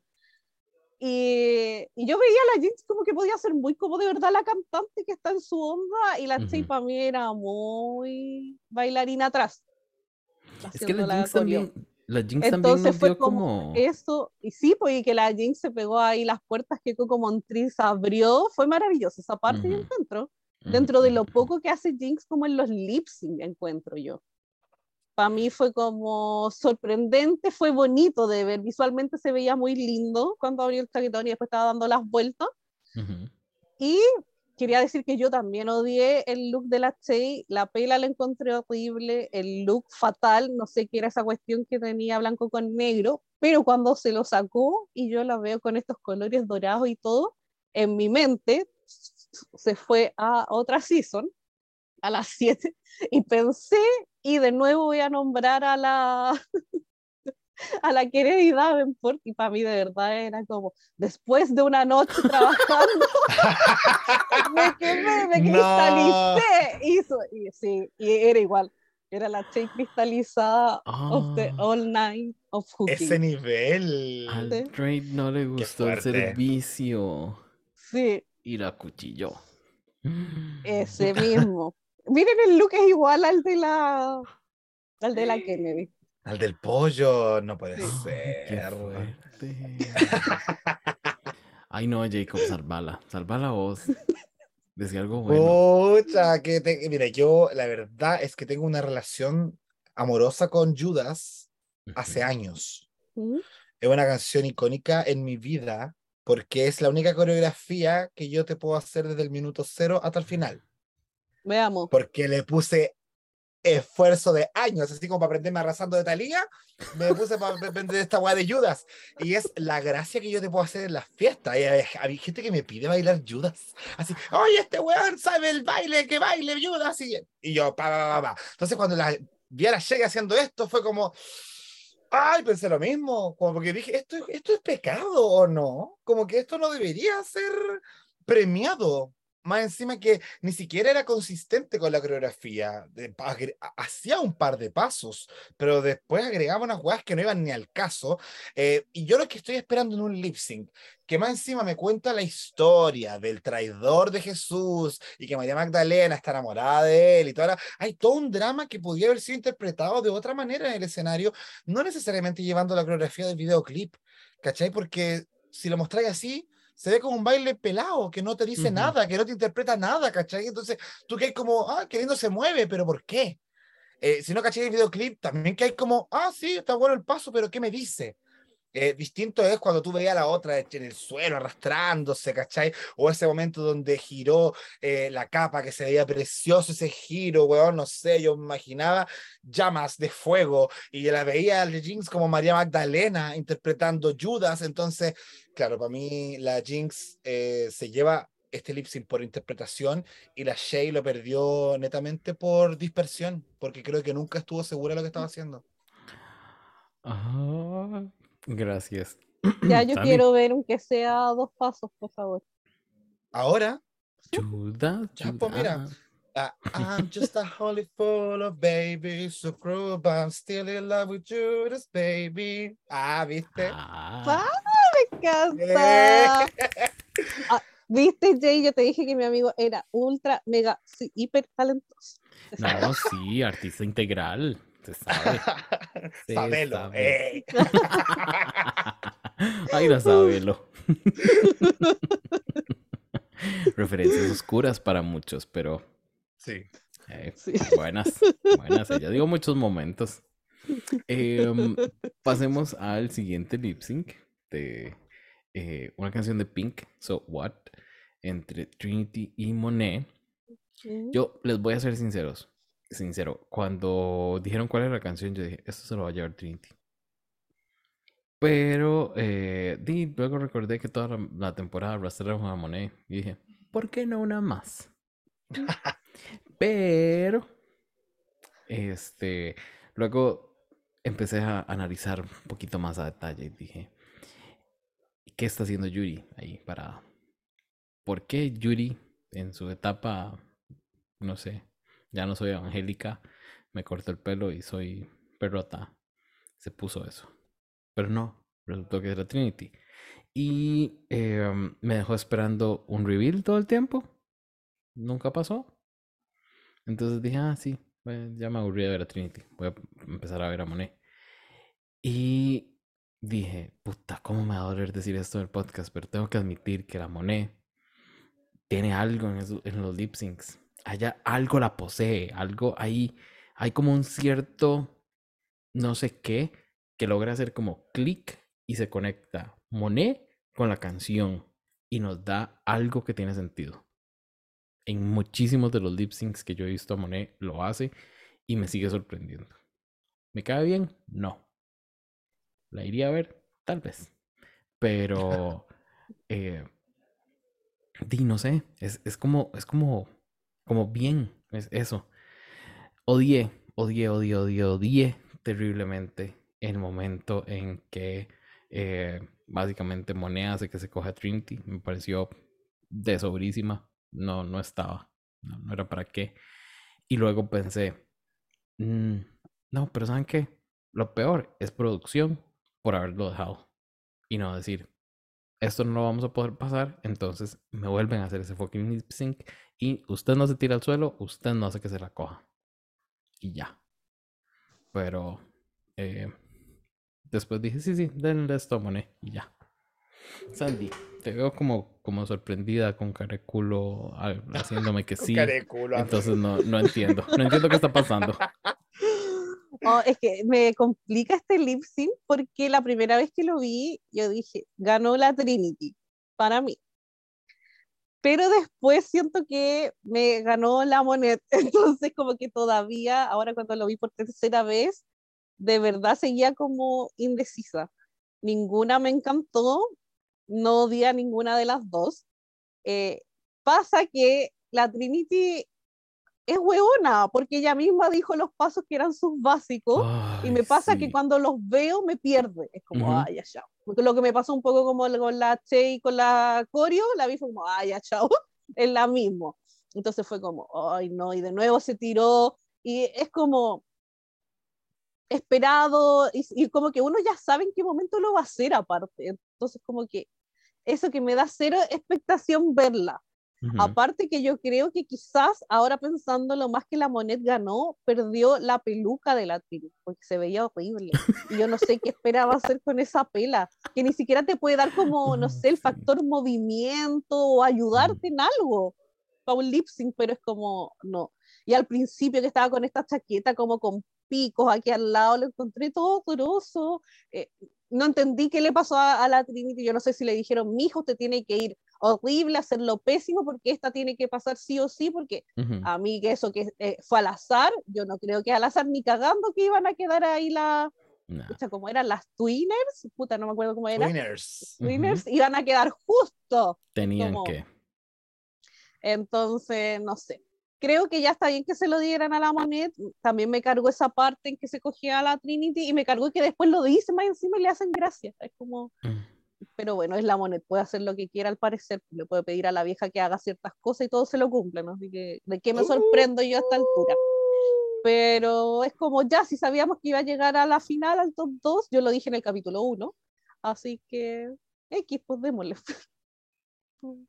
Y, y yo veía a la Jinx como que podía ser muy como de verdad la cantante que está en su onda, y la Ujú. para mí era muy bailarina atrás. Es que la Jinx también, la Jinx también Entonces nos fue dio como, como... eso, y sí, pues y que la Jinx se pegó ahí las puertas que Coco Montriz abrió, fue maravilloso esa parte yo encuentro, dentro de lo poco que hace Jinx como en los lip sync encuentro yo. Para mí fue como sorprendente, fue bonito de ver, visualmente se veía muy lindo cuando abrió el chaquetón y después estaba dando las vueltas, ujú. y quería decir que yo también odié el look de la Chey, la pela la encontré horrible, el look fatal, no sé qué era esa cuestión que tenía blanco con negro, pero cuando se lo sacó y yo la veo con estos colores dorados y todo, en mi mente se fue a otra season, a las 7, y pensé, y de nuevo voy a nombrar a la... a la Kennedy Davenport y para mí de verdad era como después de una noche trabajando me quemé, me No. cristalicé hizo, y sí, y era igual era la Che cristalizada of the Ah. all night of hooking Ese nivel. Al Sí. Drake no le gustó el servicio sí, y la cuchilló. ese mismo miren el look es igual al de la al de la Kennedy Al del pollo, no puede Sí. Ser. Ay, no, Jacob, salvala. Salvala vos. Decía algo bueno. Pucha, que te- mira, yo la verdad es que tengo una relación amorosa con Judas hace años. ¿Mm? Es una canción icónica en mi vida porque es la única coreografía que yo te puedo hacer desde el minuto cero hasta el final. veamos Porque le puse esfuerzo de años, así como para aprenderme arrasando de Talía, me puse para aprender esta weá de Judas. Y es la gracia que yo te puedo hacer en las fiestas. Y hay, hay gente que me pide bailar Judas. Así, oye, este weón sabe el baile, que baile Judas. Y, y yo, pa, pa, pa, pa. Entonces, cuando la vi a la Shea haciendo esto, fue como, ay, pensé lo mismo. Como porque dije, ¿esto, ¿esto es pecado o no? Como que esto no debería ser premiado. Más encima que ni siquiera era consistente con la coreografía. Hacía un par de pasos, pero después agregaba unas weas que no iban ni al caso. Eh, y yo lo que estoy esperando en un lip sync, que más encima me cuenta la historia del traidor de Jesús y que María Magdalena está enamorada de él y toda la- Hay todo un drama que podría haber sido interpretado de otra manera en el escenario, no necesariamente llevando la coreografía del videoclip, ¿cachai? Porque si lo mostráis así, se ve como un baile pelado, que no te dice Ujú. nada, que no te interpreta nada, ¿cachai? Entonces tú que hay como, ah, qué lindo se mueve, pero ¿por qué? Eh, si no cachai el videoclip, también que hay como, ah, sí, está bueno el paso, pero ¿qué me dice? Eh, distinto es cuando tú veías a la otra en el suelo arrastrándose, ¿cachai? O ese momento donde giró eh, la capa, que se veía precioso ese giro, weón, no sé, yo imaginaba llamas de fuego y la veía a Jinx como María Magdalena interpretando Judas, entonces, claro, para mí la Jinx eh, se lleva este lip sync por interpretación y la Shay lo perdió netamente por dispersión, porque creo que nunca estuvo segura de lo que estaba haciendo. Ah, gracias. Ya yo quiero ver aunque sea dos pasos, por favor. Ahora, Judas, Ya, pues, mira. Ah, I'm just a holy full of baby, so cruel, but I'm still in love with Judas, baby. Ah, ¿viste? Ah, Me encanta. Ah, ¿Viste, Jay? Yo te dije que mi amigo era ultra, mega, sí, hiper talentoso. No, sí, artista integral. Se sabe. Se Sabelo, sabe. eh. Ay, no sábelo. Referencias oscuras para muchos, pero Sí. eh, Sí. buenas, buenas. Ya digo muchos momentos. Em, pasemos al siguiente lip sync de eh, una canción de Pink, So What, entre Trinity y Monet. Yo les voy a ser sinceros, sincero. Cuando dijeron cuál era la canción, yo dije, esto se lo va a llevar Trinity. Pero eh, luego recordé que toda la, la temporada arrastraron a Monet y dije, ¿por qué no una más? Pero, este, luego empecé a analizar un poquito más a detalle y dije, ¿qué está haciendo Yuri ahí parada? ¿Por qué Yuri en su etapa, no sé, ya no soy Angélica, me corto el pelo y soy perrota, se puso eso? Pero no, resultó que era Trinity. Y em, me dejó esperando un reveal todo el tiempo. Nunca pasó. Entonces dije, ah, sí, bueno, ya me aburrí de ver a Trinity. Voy a empezar a ver a Monet. Y dije, puta, ¿cómo me va a doler decir esto en el podcast? Pero tengo que admitir que la Monet tiene algo en, eso- en los lip syncs. Allá algo la posee, algo ahí. Hay como un cierto, no sé qué, que logra hacer como clic y se conecta Monet con la canción y nos da algo que tiene sentido. En muchísimos de los lip syncs que yo he visto a Monet lo hace y me sigue sorprendiendo. ¿Me cae bien? No. ¿La iría a ver? Tal vez. Pero, eh, di, no sé, es, es como, es como, como bien, es eso. Odié, odié, odié, odié, odié terriblemente el momento en que eh, básicamente Monet hace que se coja Trinity. Me pareció de sobrísima. No, no estaba. No, no era para qué. Y luego pensé, "Mm, no, pero ¿saben qué? Lo peor es producción por haberlo dejado. Y no decir, esto no lo vamos a poder pasar, entonces me vuelven a hacer ese fucking lip sync y usted no se tira al suelo, usted no hace que se la coja. Y ya. Pero eh, después dije, sí, sí, denle esto Monet y ya. Sandy, te veo como, como sorprendida con cara de culo al- haciéndome que sí. Entonces no, no entiendo. No entiendo qué está pasando. Oh, es que me complica este lip sync porque la primera vez que lo vi, yo dije, ganó la Trinity, para mí. pero después siento que me ganó la moneda, entonces como que todavía, ahora cuando lo vi por tercera vez, de verdad seguía como indecisa. Ninguna me encantó, no odié a ninguna de las dos. Eh, pasa que la Trinity es hueona, porque ella misma dijo los pasos que eran sus básicos, y me pasa que cuando los veo me pierde. Es como, ay, ya, chao. Lo que me pasó un poco como con la Che y con la Corio, la vi como, ay, ya, chao, es la misma. Entonces fue como, ay, no, y de nuevo se tiró, y es como esperado, y, y como que uno ya sabe en qué momento lo va a hacer aparte. Entonces, como que eso que me da cero expectación verla Aparte que yo creo que quizás ahora pensando lo más que la Monet ganó, perdió la peluca de la Trini, porque se veía horrible. Y yo no sé qué esperaba hacer con esa pela, que ni siquiera te puede dar como, no sé, el factor movimiento o ayudarte en algo para un lip sync, pero es como, no. Y al principio que estaba con esta chaqueta como con picos aquí al lado, lo encontré todo grosso. Eh, no entendí qué le pasó a, la Trinity. Yo no sé si le dijeron, mi hijo, usted tiene que ir horrible, hacerlo pésimo, porque esta tiene que pasar sí o sí, porque a mí que eso que eh, fue al azar, yo no creo que al azar ni cagando que iban a quedar ahí la... sea, como eran las Twinners, puta, no me acuerdo cómo eran. Twinners. Twinners, iban a quedar justo. Tenían que. Entonces, no sé. Creo que ya está bien que se lo dieran a la Monet. También me cargó esa parte en que se cogía a la Trinity y me cargó que después lo dice más encima y le hacen gracia. Es como. Mm pero bueno, es la moneda, puede hacer lo que quiera al parecer, le puede pedir a la vieja que haga ciertas cosas y todo se lo cumple, ¿no? Así que, ¿de qué me sorprendo yo a esta altura? Pero es como ya, si sabíamos que iba a llegar a la final, al top 2, yo lo dije en el capítulo 1, así que, X, pues démosle.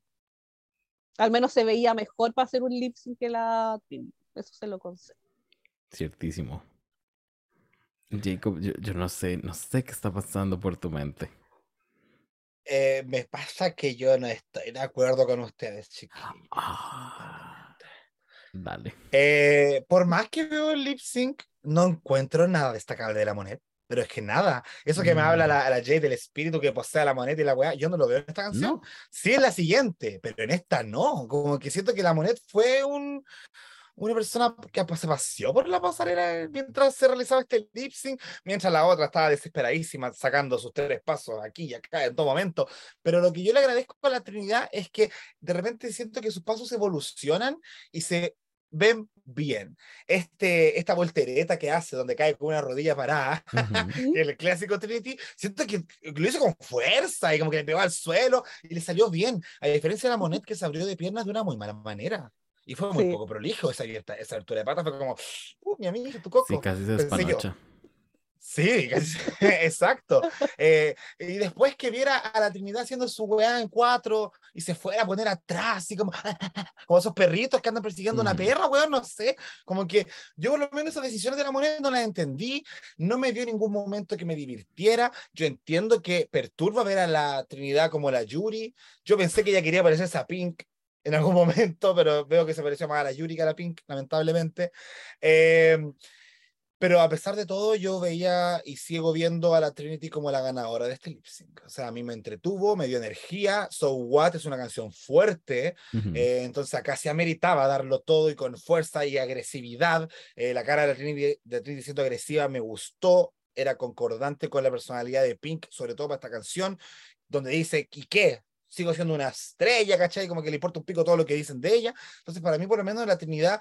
al menos se veía mejor para hacer un lip sync que la eso se lo concedo. Ciertísimo. Jacob, yo, yo no sé, no sé qué está pasando por tu mente. Eh, me pasa que yo no estoy de acuerdo con ustedes, chiquillos. Ah, dale. Eh, por más que veo el lip sync, no encuentro nada destacable de la moneda. Pero es que nada, eso que me habla mm. la, la Jade del espíritu que posee la moneda y la weá, yo no lo veo en esta canción. Sí en la siguiente, pero en esta no. Como que siento que la moneda fue un, una persona que se paseó por la pasarela mientras se realizaba este lip sync, mientras la otra estaba desesperadísima sacando sus tres pasos aquí y acá en todo momento. Pero lo que yo le agradezco a la Trinidad es que de repente siento que sus pasos evolucionan y se ven bien. Este, esta voltereta que hace, donde cae con una rodilla parada, el clásico Trinity, siento que lo hizo con fuerza y como que le pegó al suelo y le salió bien, a diferencia de la Monet que se abrió de piernas de una muy mala manera. Y fue muy poco prolijo esa, esa altura de pata, fue como, uh, mi amigo, tu coco. Sí, casi se despanocha. Sí, exacto. Eh, y después que viera a la Trinidad haciendo su weá en cuatro y se fuera a poner atrás, así como, como esos perritos que andan persiguiendo una perra, weón, no sé. Como que yo por lo menos esas decisiones de la moneda no las entendí, no me dio ningún momento que me divirtiera. Yo entiendo que perturba ver a la Trinidad como la Yuri. Yo pensé que ella quería parecerse a Pink en algún momento, pero veo que se pareció más a la Yuri que a la Pink, lamentablemente. Eh, pero a pesar de todo, yo veía y sigo viendo a la Trinity como la ganadora de este lip sync. O sea, a mí me entretuvo, me dio energía. So What es una canción fuerte. Eh, entonces acá se ameritaba darlo todo y con fuerza y agresividad. Eh, la cara de la Trinity, de Trinity siendo agresiva me gustó. Era concordante con la personalidad de Pink, sobre todo para esta canción, donde dice, ¿y qué? Sigo siendo una estrella, ¿cachai? Como que le importa un pico todo lo que dicen de ella. Entonces, para mí, por lo menos, la Trinidad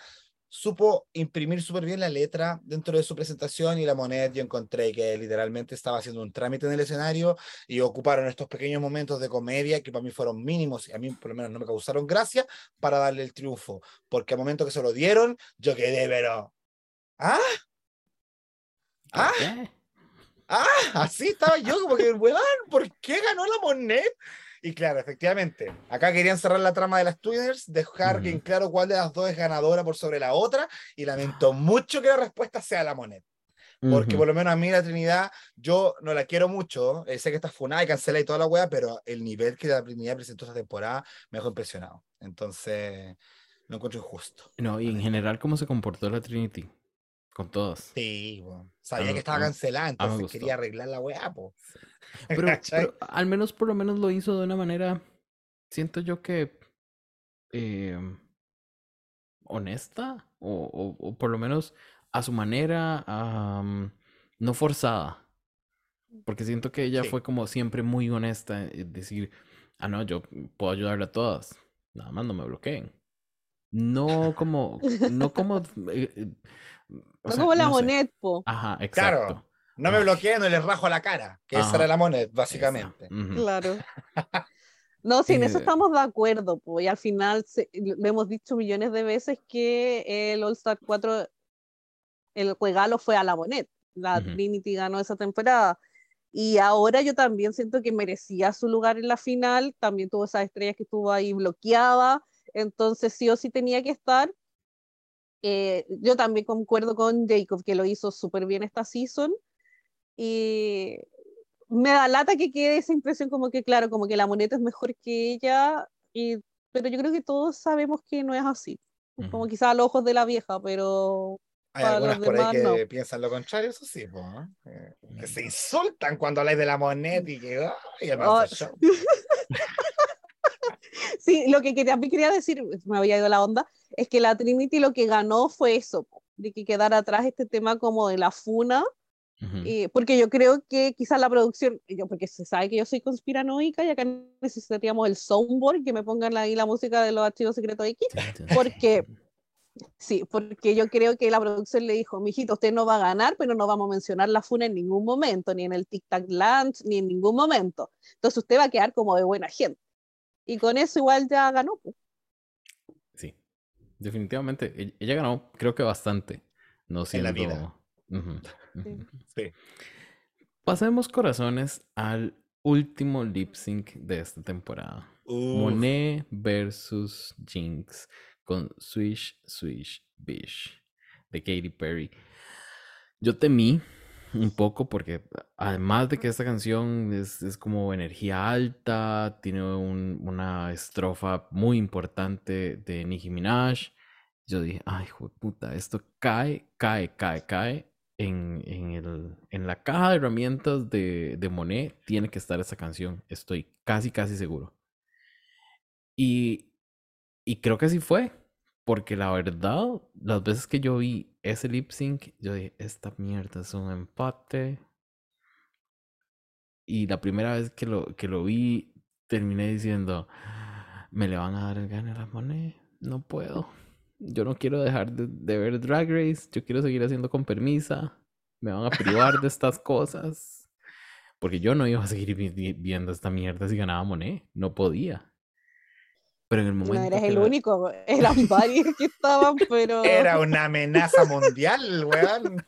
supo imprimir súper bien la letra dentro de su presentación y la moneda yo encontré que literalmente estaba haciendo un trámite en el escenario y ocuparon estos pequeños momentos de comedia que para mí fueron mínimos y a mí por lo menos no me causaron gracia para darle el triunfo, porque al momento que se lo dieron, yo quedé, pero... ¿Ah? ¿Ah? Ah, así estaba yo, como que, weón, ¿por qué ganó la moneda? Y claro, efectivamente, acá querían cerrar la trama de las Twinners, dejar bien claro cuál de las dos es ganadora por sobre la otra, y lamento mucho que la respuesta sea la moneda. Porque por lo menos a mí la Trinidad, yo no la quiero mucho, eh, sé que está funada y cancela y toda la wea, pero el nivel que la Trinidad presentó esta temporada me dejó impresionado. Entonces, no encuentro injusto. No, y en general, ¿cómo se comportó la Trinity? Con todos. Sí, bueno. sabía que estaba cancelada, entonces quería arreglar la weá, po. Pero, al menos, por lo menos lo hizo de una manera, siento yo que eh, honesta o, o- o por lo menos a su manera, no forzada. Porque siento que ella Sí. fue como siempre muy honesta en decir, ah, no, yo puedo ayudarle a todas, nada más no me bloqueen. No como, no como, eh, eh, o No sea, como la no sé. Monet, po. Ajá, Claro. exacto. No me bloqueen, no les rajo a la cara, que esa Ajá. era la Esa, básicamente. ujú. Claro. No, sí, en eso Eh, estamos de acuerdo, po, y al final se- lo hemos dicho millones de veces que el All Star 4, el regalo fue a la Monet. La. Trinity ganó esa temporada. Y ahora yo también siento que merecía su lugar en la final, también tuvo esas estrellas que estuvo ahí bloqueada, entonces sí o sí tenía que estar. Eh, yo también concuerdo con Jacob que lo hizo súper bien esta season y me da lata que quede esa impresión como que claro, como que la moneta es mejor que ella, y, pero yo creo que todos sabemos que no es así. Es Como Ujú. quizá a los ojos de la vieja, pero Hay para algunas los por ahí demás, que no. piensan lo contrario, eso sí, po, ¿eh? Que se insultan cuando habláis de la moneda y que ay, el Oh. Sí, lo que quería, también quería decir, me había ido la onda, es que la Trinity lo que ganó fue eso, de que quedara atrás este tema como de la funa, y- porque yo creo que quizás la producción, yo, porque se sabe que yo soy conspiranoica y acá necesitaríamos el soundboard, que me pongan ahí la música de los archivos secretos X, porque- sí, porque yo creo que la producción le dijo, mijito, usted no va a ganar, pero no vamos a mencionar la funa en ningún momento, ni en el Tic Tac Lunch, ni en ningún momento, entonces usted va a quedar como de buena gente, y con eso igual ya ganó, pues. Definitivamente. e- Ella ganó, creo que bastante. No En siendo... la vida. Sí. Pasemos corazones al último lip sync de esta temporada. Uf, Monet versus Jinx con Swish Swish Bish de Katy Perry. Yo temí un poco porque además de que esta canción es, es como energía alta, tiene un- una estrofa muy importante de Nicki Minaj, yo dije, ay, puta, esto cae, cae, cae, cae. En, en el- en la caja de herramientas de, de Monet tiene que estar esa canción, estoy casi, casi seguro. Y, y creo que así fue, porque la verdad, las veces que yo vi ese lip sync, yo dije, esta mierda es un empate. Y la primera vez que lo, que lo vi, terminé diciendo, me le van a dar el gane a la no puedo. Yo no quiero dejar de, de ver Drag Race, yo quiero seguir haciendo con permisa, me van a privar de estas cosas. Porque yo no iba a seguir vi- vi- viendo esta mierda si ganaba Monet, no podía. Pero en el No momento eres que el la- único, eran varios que estaban, pero... Era una amenaza mundial, weón.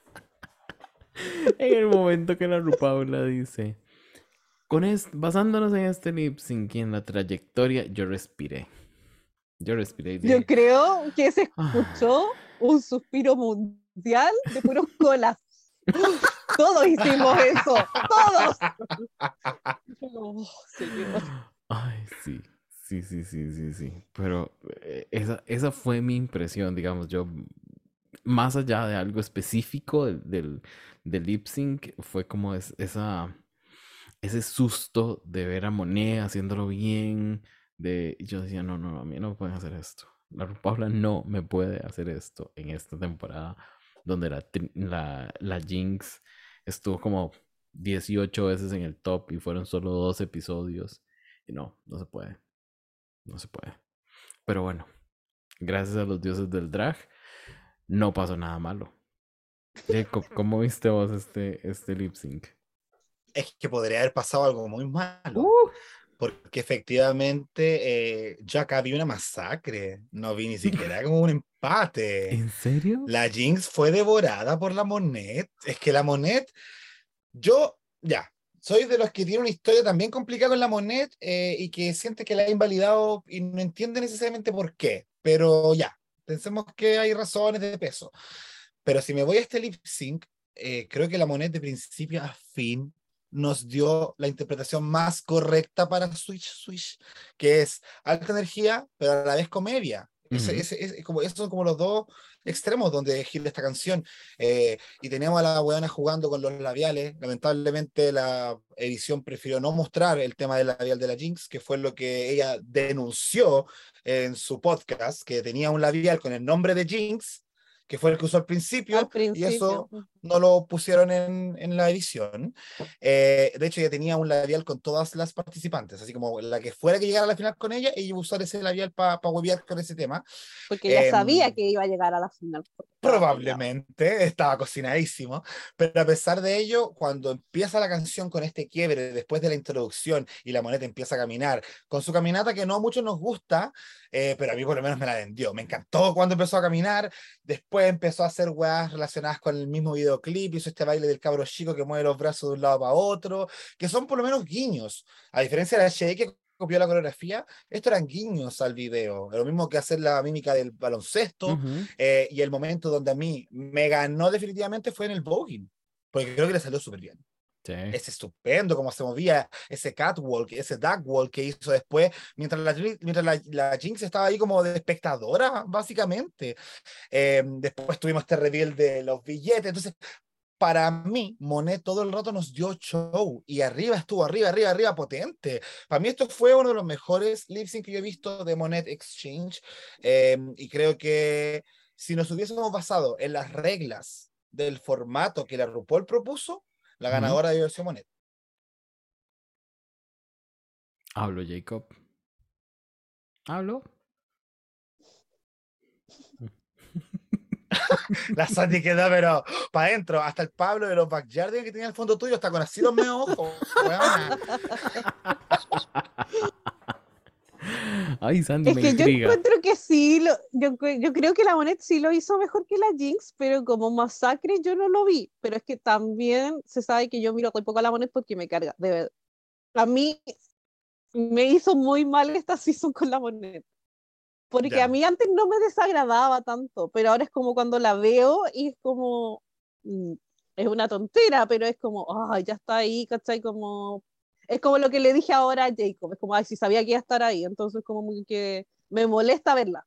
En el momento que la Rupaula dice, con es- basándonos en este lip sync y en la trayectoria, yo respiré. Yo respiré y Yo dije, creo que se "Ah". escuchó un suspiro mundial de puros colas. Todos hicimos eso, todos. Oh, señor. Ay, sí, sí, sí, sí, sí, sí. Pero eh, esa, esa fue mi impresión, digamos, yo, más allá de algo específico del, del, lip sync, fue como es- esa, ese susto de ver a Monet haciéndolo bien, de, yo decía, no, no, a mí no me pueden hacer esto. La Paula no me puede hacer esto en esta temporada donde la, la, la Jinx estuvo como 18 veces en el top y fueron solo dos episodios. Y no, no se puede. No se puede. Pero bueno, gracias a los dioses del drag, no pasó nada malo. Jacob, ¿cómo viste vos este, este lip sync? Es que podría haber pasado algo muy malo. Uh, Porque efectivamente eh, yo acá vi una masacre. No vi ni siquiera como un empate. ¿En serio? La Jinx fue devorada por la Monet. Es que la Monet, yo, ya, soy de los que tiene una historia también complicada con la Monet eh, y que siente que la ha invalidado y no entiende necesariamente por qué. Pero ya, pensemos que hay razones de peso. Pero si me voy a este lip sync, eh, creo que la Monet de principio a fin nos dio la interpretación más correcta para Switch Switch, que es alta energía, pero a la vez comedia. Ese, Ujú. ese- ese- como, esos son como los dos extremos donde gira esta canción. Eh, y teníamos a la weona jugando con los labiales. Lamentablemente la edición prefirió no mostrar el tema del labial de la Jinx, que fue lo que ella denunció en su podcast, que tenía un labial con el nombre de Jinx, que fue el que usó al principio, Al principio. y eso no lo pusieron en, en la edición. Eh, de hecho, ella tenía un labial con todas las participantes, así como la que fuera que llegara a la final con ella, ella iba a usar ese labial para pa huevear con ese tema. Porque ya Em, sabía que iba a llegar a la final. Probablemente estaba cocinadísimo, pero a pesar de ello, cuando empieza la canción con este quiebre después de la introducción y la moneta empieza a caminar, con su caminata que no a muchos nos gusta, eh, pero a mí por lo menos me la vendió. Me encantó cuando empezó a caminar, después empezó a hacer weas relacionadas con el mismo videoclip, hizo este baile del cabro chico que mueve los brazos de un lado para otro, que son por lo menos guiños, a diferencia de la Shea que copió la coreografía, estos eran guiños al video, lo mismo que hacer la mímica del baloncesto, Ujú. eh, y el momento donde a mí me ganó definitivamente fue en el voguing, porque creo que le salió súper bien. Sí. Es estupendo cómo se movía ese catwalk, ese duckwalk que hizo después, mientras la, mientras la, la Jinx estaba ahí como de espectadora, básicamente. Eh, después tuvimos este reveal de los billetes, entonces para mí, Monet todo el rato nos dio show y arriba estuvo, arriba, arriba, arriba, potente. Para mí esto fue uno de los mejores lip sync que yo he visto de Monet Exchange eh, y creo que si nos hubiésemos basado en las reglas del formato que la RuPaul propuso, la ganadora debió ser Monet. Hablo, Jacob. Hablo. La Sandy quedó, pero para adentro, hasta el Pablo de los Backyardigans que tenía al fondo tuyo, está con así los meos ojos. Ay, Sandy, Es me que yo intriga. encuentro que sí, lo- yo, cre- yo creo que la Monet sí lo hizo mejor que la Jinx, pero como masacre yo no lo vi. Pero es que también se sabe que yo miro muy poco a la Monet porque me carga, de verdad. A mí me hizo muy mal esta season con la Monet. Porque Ya. a mí antes no me desagradaba tanto, pero ahora es como cuando la veo y es como, mm, es una tontera, pero es como, ay, ya está ahí, ¿cachai? Como, es como lo que le dije ahora a Jacob, es como, ay, si sabía que iba a estar ahí, entonces como muy que me molesta verla.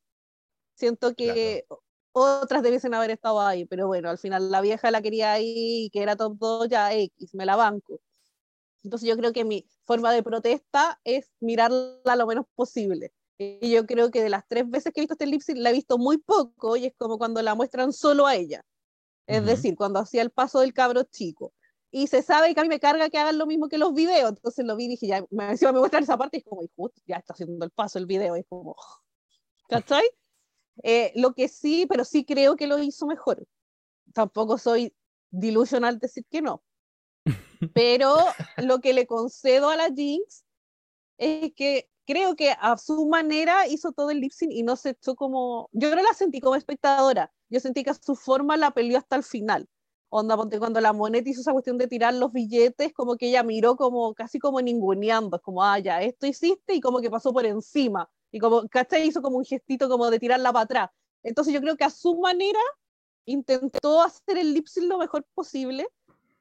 Siento que otras debiesen haber estado ahí, pero bueno, al final la vieja la quería ahí y que era top 2, ya X, me la banco. Entonces yo creo que mi forma de protesta es mirarla lo menos posible. Y yo creo que de las tres veces que he visto este lip sync, la he visto muy poco y es como cuando la muestran solo a ella. Es Ujú. decir, cuando hacía el paso del cabro chico. Y se sabe que a mí me carga que hagan lo mismo que los videos. Entonces lo vi y dije, ya, me, encima me muestran esa parte y es como, y justo, ya está haciendo el paso el video. Y es como, ¿cachai? Eh, lo que sí, pero sí creo que lo hizo mejor. Tampoco soy delusional decir que no. Pero lo que le concedo a la Jinx es que creo que a su manera hizo todo el lip sync y no se echó como. Yo no la sentí como espectadora. Yo sentí que a su forma la peleó hasta el final. Onda, cuando la Monet hizo esa cuestión de tirar los billetes, como que ella miró como casi como ninguneando, es como, ah, ya, esto hiciste y como que pasó por encima. Y como, ¿cachai? Hizo como un gestito como de tirarla para atrás. Entonces yo creo que a su manera intentó hacer el lip sync lo mejor posible,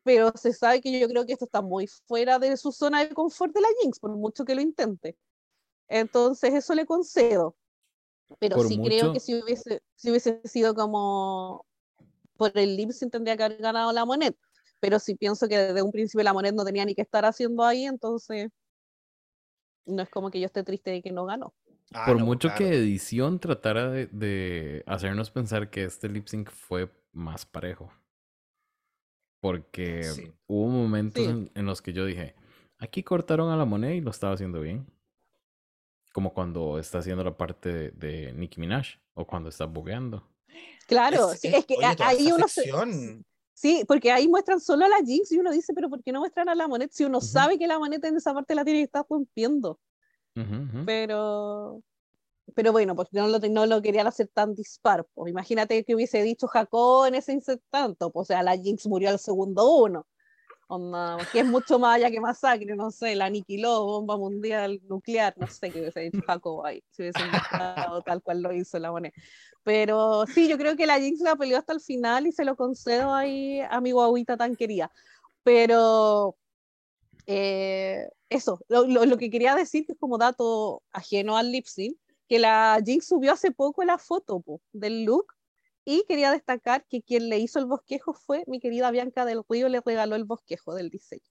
pero se sabe que yo creo que esto está muy fuera de su zona de confort de la Jinx, por mucho que lo intente. Entonces eso le concedo. Pero Por sí creo mucho- que si hubiese, si hubiese sido como por el lip sync tendría que haber ganado la Monet. Pero si pienso que desde un principio la Monet no tenía ni que estar haciendo ahí, entonces no es como que yo esté triste de que no ganó. Ah, Por no, mucho claro. que edición tratara de, de hacernos pensar que este lip sync fue más parejo. Porque Sí. hubo momentos Sí. en, en los que yo dije, aquí cortaron a la moneda y lo estaba haciendo bien. Como cuando está haciendo la parte de, de Nicki Minaj o cuando está bugueando. Claro, sí, es, que oye, a- toda ahí esa uno se, sección. Sí, porque ahí muestran solo a la Jinx y uno dice, pero ¿por qué no muestran a la Monet si uno Ujú. sabe que la Monet en esa parte la tiene que estar rompiendo? Ujú, ujú. Pero, pero bueno, pues no lo, no lo querían hacer tan dispar. Pues imagínate que hubiese dicho Jacob en ese instante, pues, o sea, la Jinx murió al segundo uno. Onda, que es mucho más allá que masacre, no sé, la aniquiló, bomba mundial nuclear, no sé qué hubiese dicho Jacob ahí, si hubiese inventado tal cual lo hizo la Monet. Pero sí, yo creo que la Jinx la peleó hasta el final y se lo concedo ahí a mi guaguita tan querida. Pero eh, eso, lo, lo- lo que quería decir, que es como dato ajeno al lip sync, que la Jinx subió hace poco la foto po, del look y quería destacar que quien le hizo el bosquejo fue mi querida Bianca del Río, le regaló el bosquejo del diseño.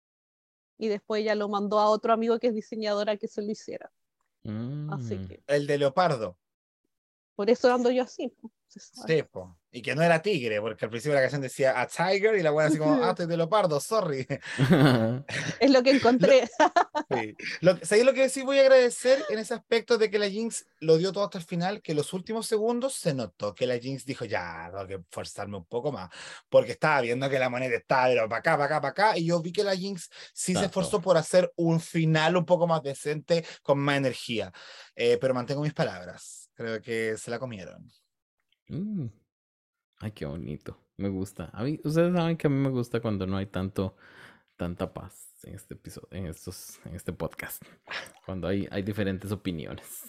Y después ella lo mandó a otro amigo que es diseñador a que se lo hiciera. Así Mm. que El de leopardo. por eso ando yo así. po. Y que no era tigre, porque al principio de la canción decía a tiger y la buena así como, ah, estoy de leopardo, sorry. Es lo que encontré. Sí. Lo, ¿Sabéis lo que sí voy a agradecer en ese aspecto de que la Jinx lo dio todo hasta el final? Que los últimos segundos se notó que la Jinx dijo, ya, tengo que forzarme un poco más, porque estaba viendo que la moneda estaba pero para acá, para acá, para acá, y yo vi que la Jinx sí se Tato. esforzó por hacer un final un poco más decente, con más energía. Eh, pero mantengo mis palabras, creo que se la comieron. Mm. Ay, qué bonito. Me gusta. A mí, ustedes saben que a mí me gusta cuando no hay tanto, tanta paz en este episodio, en estos, en este podcast. Cuando hay, hay diferentes opiniones.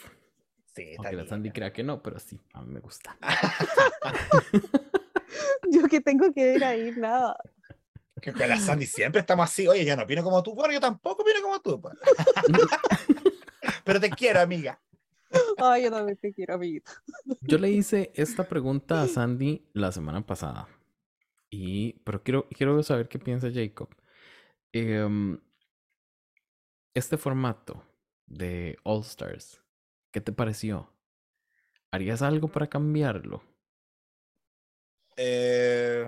Sí, está Aunque la. Sandy crea que no, pero sí, a mí me gusta. yo que tengo que ir ahí, nada. Que con la Sandy siempre estamos así, oye, yo no opino como tú, bueno, yo tampoco opino como tú. pues. pero te quiero, amiga. Ay, yo también te quiero, amiguito. Yo le hice esta pregunta a Sandy la semana pasada. Y, pero quiero, quiero saber qué piensa Jacob. Em, este formato de All Stars, ¿qué te pareció? ¿Harías algo para cambiarlo? Eh,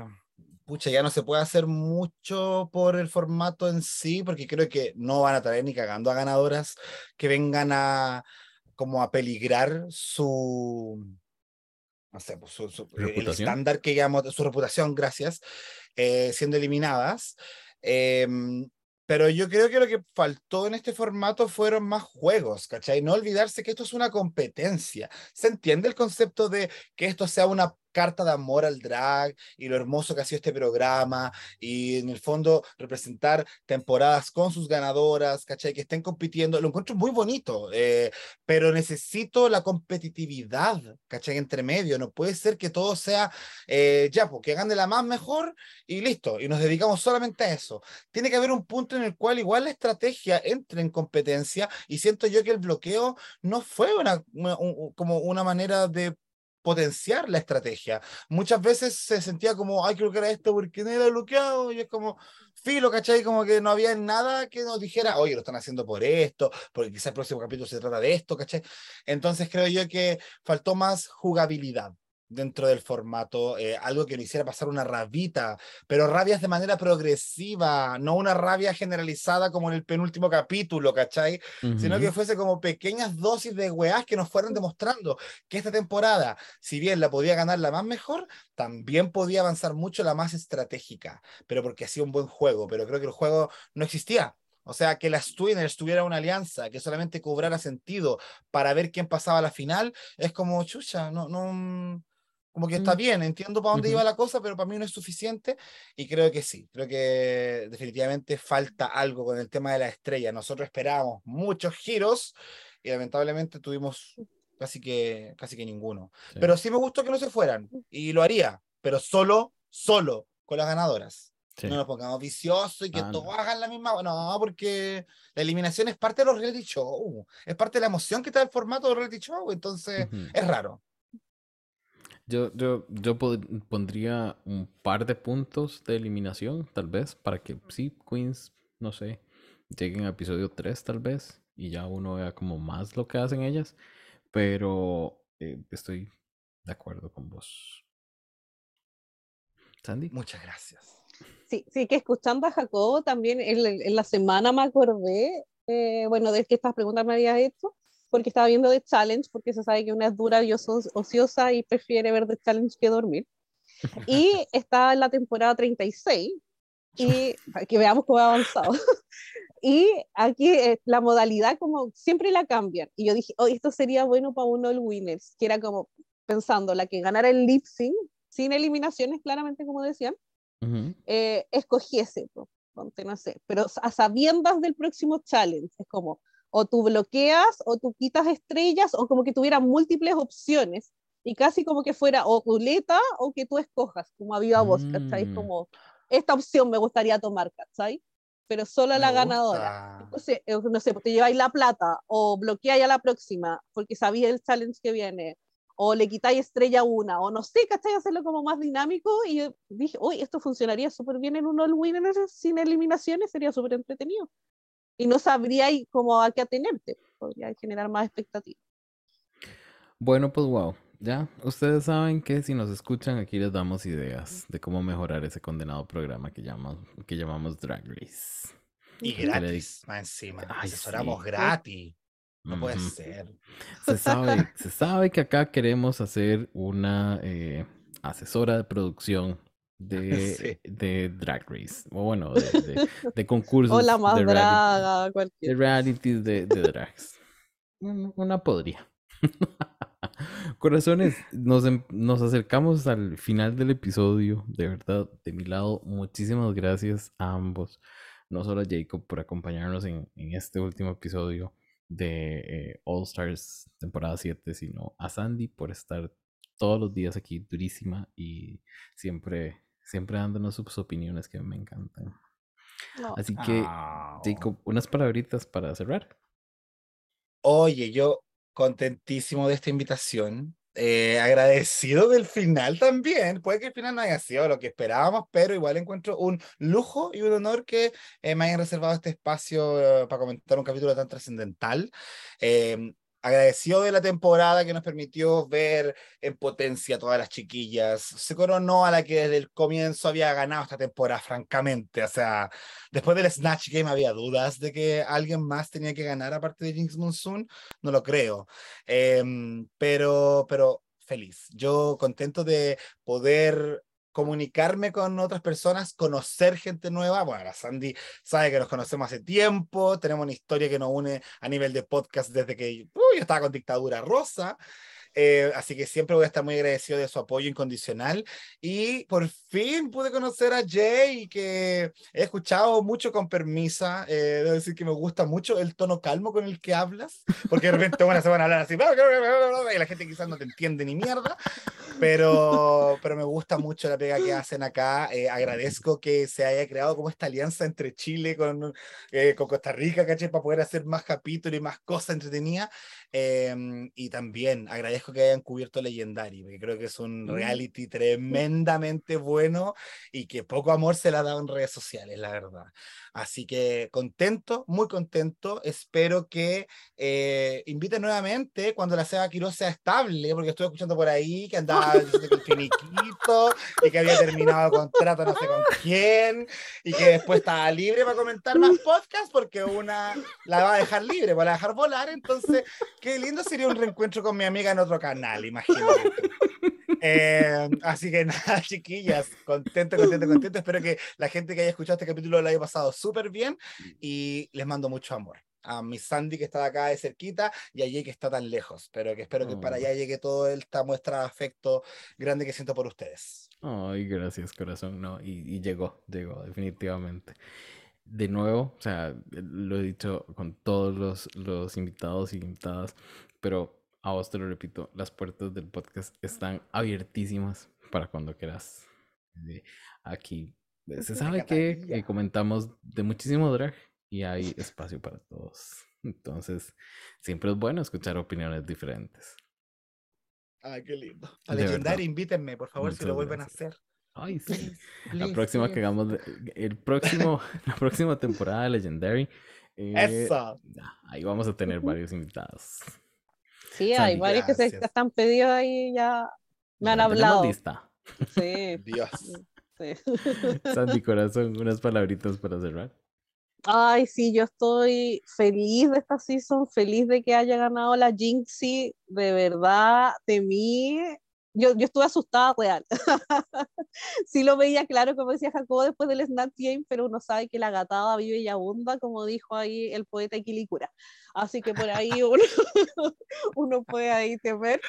pucha, ya no se puede hacer mucho por el formato en sí, porque creo que no van a traer ni cagando a ganadoras que vengan a como a peligrar su, no sé, pues, su, su- el ¿Reputación? estándar que llamo su reputación, gracias, eh, siendo eliminadas. Em, pero yo creo que lo que faltó en este formato fueron más juegos, ¿cachai? No olvidarse que esto es una competencia. ¿Se entiende el concepto de que esto sea una carta de amor al drag y lo hermoso que ha sido este programa y en el fondo representar temporadas con sus ganadoras, ¿cachai? Que estén compitiendo, lo encuentro muy bonito, eh, pero necesito la competitividad, ¿cachai? Entre medio, no puede ser que todo sea, eh, ya, porque gane la más mejor y listo, y nos dedicamos solamente a eso. Tiene que haber un punto en el cual igual la estrategia entre en competencia y siento yo que el bloqueo no fue una, una- un- como una manera de potenciar la estrategia. Muchas veces se sentía como, ay, creo que era esto porque no era bloqueado, y es como, filo, ¿cachai? Como que no había nada que nos dijera, oye, lo están haciendo por esto, porque quizás el próximo capítulo se trata de esto, ¿cachai? Entonces creo yo que faltó más jugabilidad dentro del formato, eh, algo que no hiciera pasar una rabita, pero rabias de manera progresiva, no una rabia generalizada como en el penúltimo capítulo, ¿cachai? sino que fuese como pequeñas dosis de weás que nos fueron demostrando que esta temporada, si bien la podía ganar la más mejor, también podía avanzar mucho la más estratégica, pero porque hacía un buen juego, pero creo que el juego no existía. O sea, que las Twinners tuvieran una alianza que solamente cobrara sentido para ver quién pasaba a la final, es como chucha, no, no, como que está Mm. bien, entiendo para dónde Ujú. iba la cosa, pero para mí no es suficiente y creo que sí, creo que definitivamente falta algo con el tema de la estrella. Nosotros esperábamos muchos giros y lamentablemente tuvimos casi que, casi que ninguno. Sí. Pero sí me gustó que no se fueran y lo haría, pero solo, solo con las ganadoras. Sí. No nos pongamos viciosos y que Ah, todos no. hagan la misma. No, porque la eliminación es parte de los reality show, es parte de la emoción que está el formato de reality show, entonces Ujú. es raro. Yo, yo, yo pod- pondría un par de puntos de eliminación, tal vez, para que sí, Queens, no sé, lleguen a episodio 3 tal vez, y ya uno vea como más lo que hacen ellas, pero eh, estoy de acuerdo con vos. Sandy. Muchas gracias. Sí, sí, que escuchando a Jacobo también en, la- en la semana me acordé, eh, bueno, de que estas preguntas me habías hecho, porque estaba viendo The Challenge, porque se sabe que una es dura y ociosa y prefiere ver The Challenge que dormir. Y está en la temporada 36, y para que veamos cómo ha avanzado. Y aquí eh, la modalidad como siempre la cambian. Y yo dije, oh, esto sería bueno para uno de los winners, que era como pensando la que ganara el lip sync, sin eliminaciones, claramente como decían, Ujú. eh, escogiese, po, ponte, no sé, pero a sabiendas del próximo challenge, es como, o tú bloqueas, o tú quitas estrellas, o como que tuviera múltiples opciones, y casi como que fuera o ruleta, o que tú escojas, como a viva voz, ¿cachai? Mm. Como, esta opción me gustaría tomar, ¿cachai? pero solo a Me la gusta. ganadora. Entonces, eh, no sé, pues te lleváis la plata o bloqueáis a la próxima porque sabía el challenge que viene o le quitáis estrella una o no sé, ¿cachai? Hacerlo como más dinámico y yo dije, uy, esto funcionaría súper bien en un all winner sin eliminaciones, sería súper entretenido. Y no sabríais cómo a qué atenerte, podría generar más expectativas. Bueno, pues wow. Ya, ustedes saben que si nos escuchan aquí les damos ideas de cómo mejorar ese condenado programa que llamamos, que llamamos Drag Race. Y gratis, más encima. Ay, Asesoramos sí. gratis. No puede Ujú. ser. Se sabe, se sabe que acá queremos hacer una eh, asesora de producción de, Sí. de Drag Race. O bueno, de, de- de concursos. O la más de, reality- draga, de cualquier. realities de, de drags. Un- Una podría. Corazones, nos, em- nos acercamos al final del episodio. De verdad, de mi lado, muchísimas gracias a ambos. No solo a Jacob por acompañarnos en, en este último episodio de eh, All Stars temporada 7, sino a Sandy por estar todos los días aquí durísima y siempre, siempre dándonos sus opiniones que me encantan. No. Así que. Jacob, unas palabritas para cerrar. Oye, yo contentísimo de esta invitación. eh, agradecido del final también. Puede que el final no haya sido lo que esperábamos, pero igual encuentro un lujo y un honor que eh, me hayan reservado este espacio eh, para comentar un capítulo tan trascendental. Eh, agradecido de la temporada que nos permitió ver en potencia a todas las chiquillas. Se coronó a la que desde el comienzo había ganado esta temporada, francamente. O sea, después del Snatch Game había dudas de que alguien más tenía que ganar aparte de Jinx Monsoon. No lo creo. Em, pero, pero feliz. Yo contento de poder comunicarme con otras personas, conocer gente nueva. Bueno, la Sandy sabe que nos conocemos hace tiempo, tenemos una historia que nos une a nivel de podcast desde que yo estaba con Dictadura Rosa. Eh, así que siempre voy a estar muy agradecido de su apoyo incondicional. Y por fin pude conocer a Jay, que he escuchado mucho con permisa. Eh, debo decir que me gusta mucho el tono calmo con el que hablas, porque de repente bueno, se van a hablar así, y la gente quizás no te entiende ni mierda. Pero, pero me gusta mucho la pega que hacen acá. Eh, agradezco que se haya creado como esta alianza entre Chile con, eh, con Costa Rica, ¿cachai? Para poder hacer más capítulos y más cosas entretenidas. Em, y también agradezco que hayan cubierto Legendary, porque creo que es un Mm. reality tremendamente bueno y que poco amor se le ha dado en redes sociales, la verdad. Así que contento, muy contento. Espero que eh, inviten nuevamente cuando la Seba Quiroz sea estable, porque estuve escuchando por ahí que andaba diciendo que el finiquito y que había terminado el contrato no sé con quién y que después estaba libre para comentar más podcasts porque una la va a dejar libre, va a dejar volar. Entonces, qué lindo sería un reencuentro con mi amiga en otro canal, imagínate. Eh, así que nada, chiquillas, contento, contento, contento. Espero que la gente que haya escuchado este capítulo lo haya pasado súper bien y les mando mucho amor. A mi Sandy que está acá de cerquita y a Jay que está tan lejos, pero que espero que para Oh. allá llegue toda esta muestra de afecto grande que siento por ustedes. Ay, gracias, corazón. No, y, y llegó, llegó, definitivamente. De nuevo, o sea, lo he dicho con todos los, los invitados y invitadas, pero a vos te lo repito, las puertas del podcast están abiertísimas para cuando quieras. Eh, Aquí eh, se sabe que comentamos de muchísimo drag y hay espacio para todos. Entonces, siempre es bueno escuchar opiniones diferentes. Ay, qué lindo. A Legendary, invítenme, por favor, si lo vuelven a hacer. Ay, sí. La próxima que hagamos, el próximo, la próxima temporada de Legendary. eh, Eso. ahí vamos a tener varios invitados. Sí, hay Sandy, varios que se gracias. están pedidos ahí ya. Me han Ya hablado. lista. Sí, Dios. sí. Sandy Corazón, unas palabritas para cerrar. Ay, sí, yo estoy feliz de esta season, feliz de que haya ganado la Jinxie, de verdad, temí, yo, yo estuve asustada real. sí lo veía claro, como decía Jacobo después del Snatch Game, pero uno sabe que la gatada vive y abunda, como dijo ahí el poeta Iquilicura. Así que por ahí uno, uno puede ahí temer,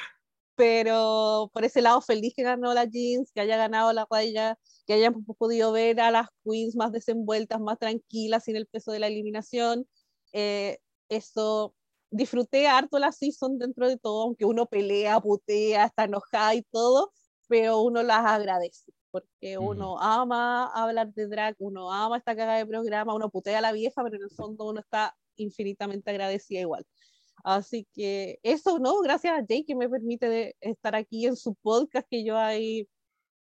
pero por ese lado feliz que ganó la Jeans, que haya ganado la raya, que hayan podido ver a las queens más desenvueltas, más tranquilas, sin el peso de la eliminación. Eh, eso, disfruté harto la season dentro de todo, aunque uno pelea, putea, está enojada y todo, pero uno las agradece. porque uno ama hablar de drag, uno ama esta cagada de programa, uno putea a la vieja, pero en el fondo uno está infinitamente agradecida igual. Así que eso, ¿no? Gracias a Jake que me permite de estar aquí en su podcast, que yo ahí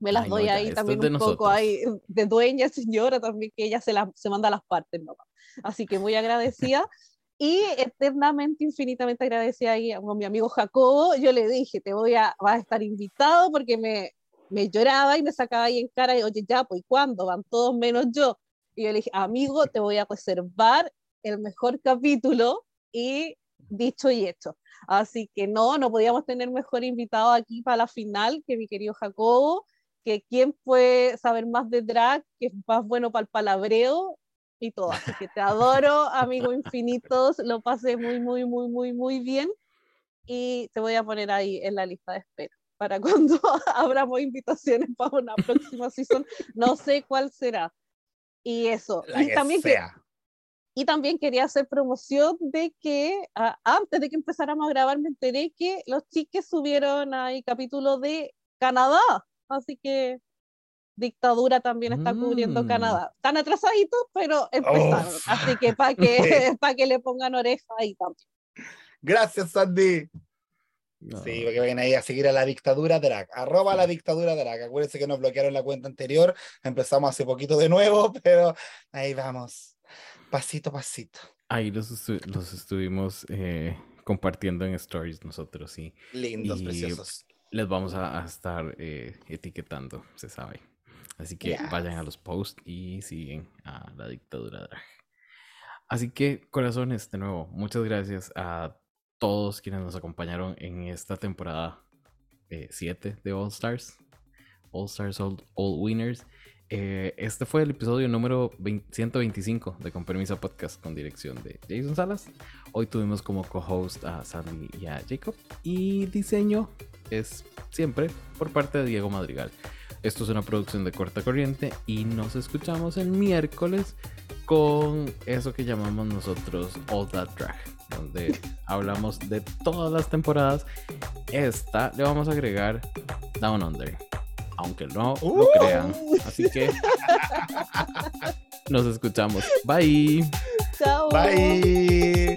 me las doy ahí también un poco ahí de dueña señora también, que ella se, la, se manda las partes, ¿no? Así que muy agradecida. Y eternamente, infinitamente agradecida con mi amigo Jacobo. Yo le dije, te voy a, vas a estar invitado porque me, me lloraba y me sacaba ahí en cara y, oye, ya, pues, ¿cuándo? Van todos menos yo. Y yo le dije, amigo, te voy a reservar el mejor capítulo y dicho y hecho. Así que no, no podíamos tener mejor invitado aquí para la final que mi querido Jacobo, que quien puede saber más de drag, que es más bueno para el palabreo y todo. Así que te adoro, amigo infinitos, lo pasé muy, muy, muy, muy, muy bien y te voy a poner ahí en la lista de espera para cuando abramos invitaciones para una próxima season. No sé cuál será. Y eso. y también y también quería hacer promoción de que ah, antes de que empezáramos a grabar me enteré que los chiques subieron ahí capítulo de Canadá. Así que dictadura también está cubriendo mm. Canadá. Están atrasaditos, pero empezaron. Así que para que, para que le pongan oreja ahí también. Gracias, Sandy. Sí, porque vayan ahí a seguir a la dictadura drag. Arroba la dictadura drag. Acuérdense que nos bloquearon la cuenta anterior. Empezamos hace poquito de nuevo, pero ahí vamos. Pasito, pasito. Ahí los, los estuvimos eh, compartiendo en stories nosotros, sí. Lindos, preciosos. Les vamos a, estar eh, etiquetando, se sabe. Así que vayan a los posts y siguen a la dictadura drag. Así que, corazones, de nuevo, muchas gracias a todos quienes nos acompañaron en esta temporada 7 eh, de All Stars. All Stars, All, Winners. Eh, este fue el episodio número 125 de Con Permiso Podcast con dirección de Jason Salas. Hoy tuvimos como co-host a Sandy y a Jacob. Y diseño es siempre por parte de Diego Madrigal. Esto es una producción de corta corriente y nos escuchamos el miércoles con eso que llamamos nosotros All That Drag, donde hablamos de todas las temporadas. Esta le vamos a agregar Down Under, aunque no lo uh. crean. Así que nos escuchamos. Bye. Chao. Bye.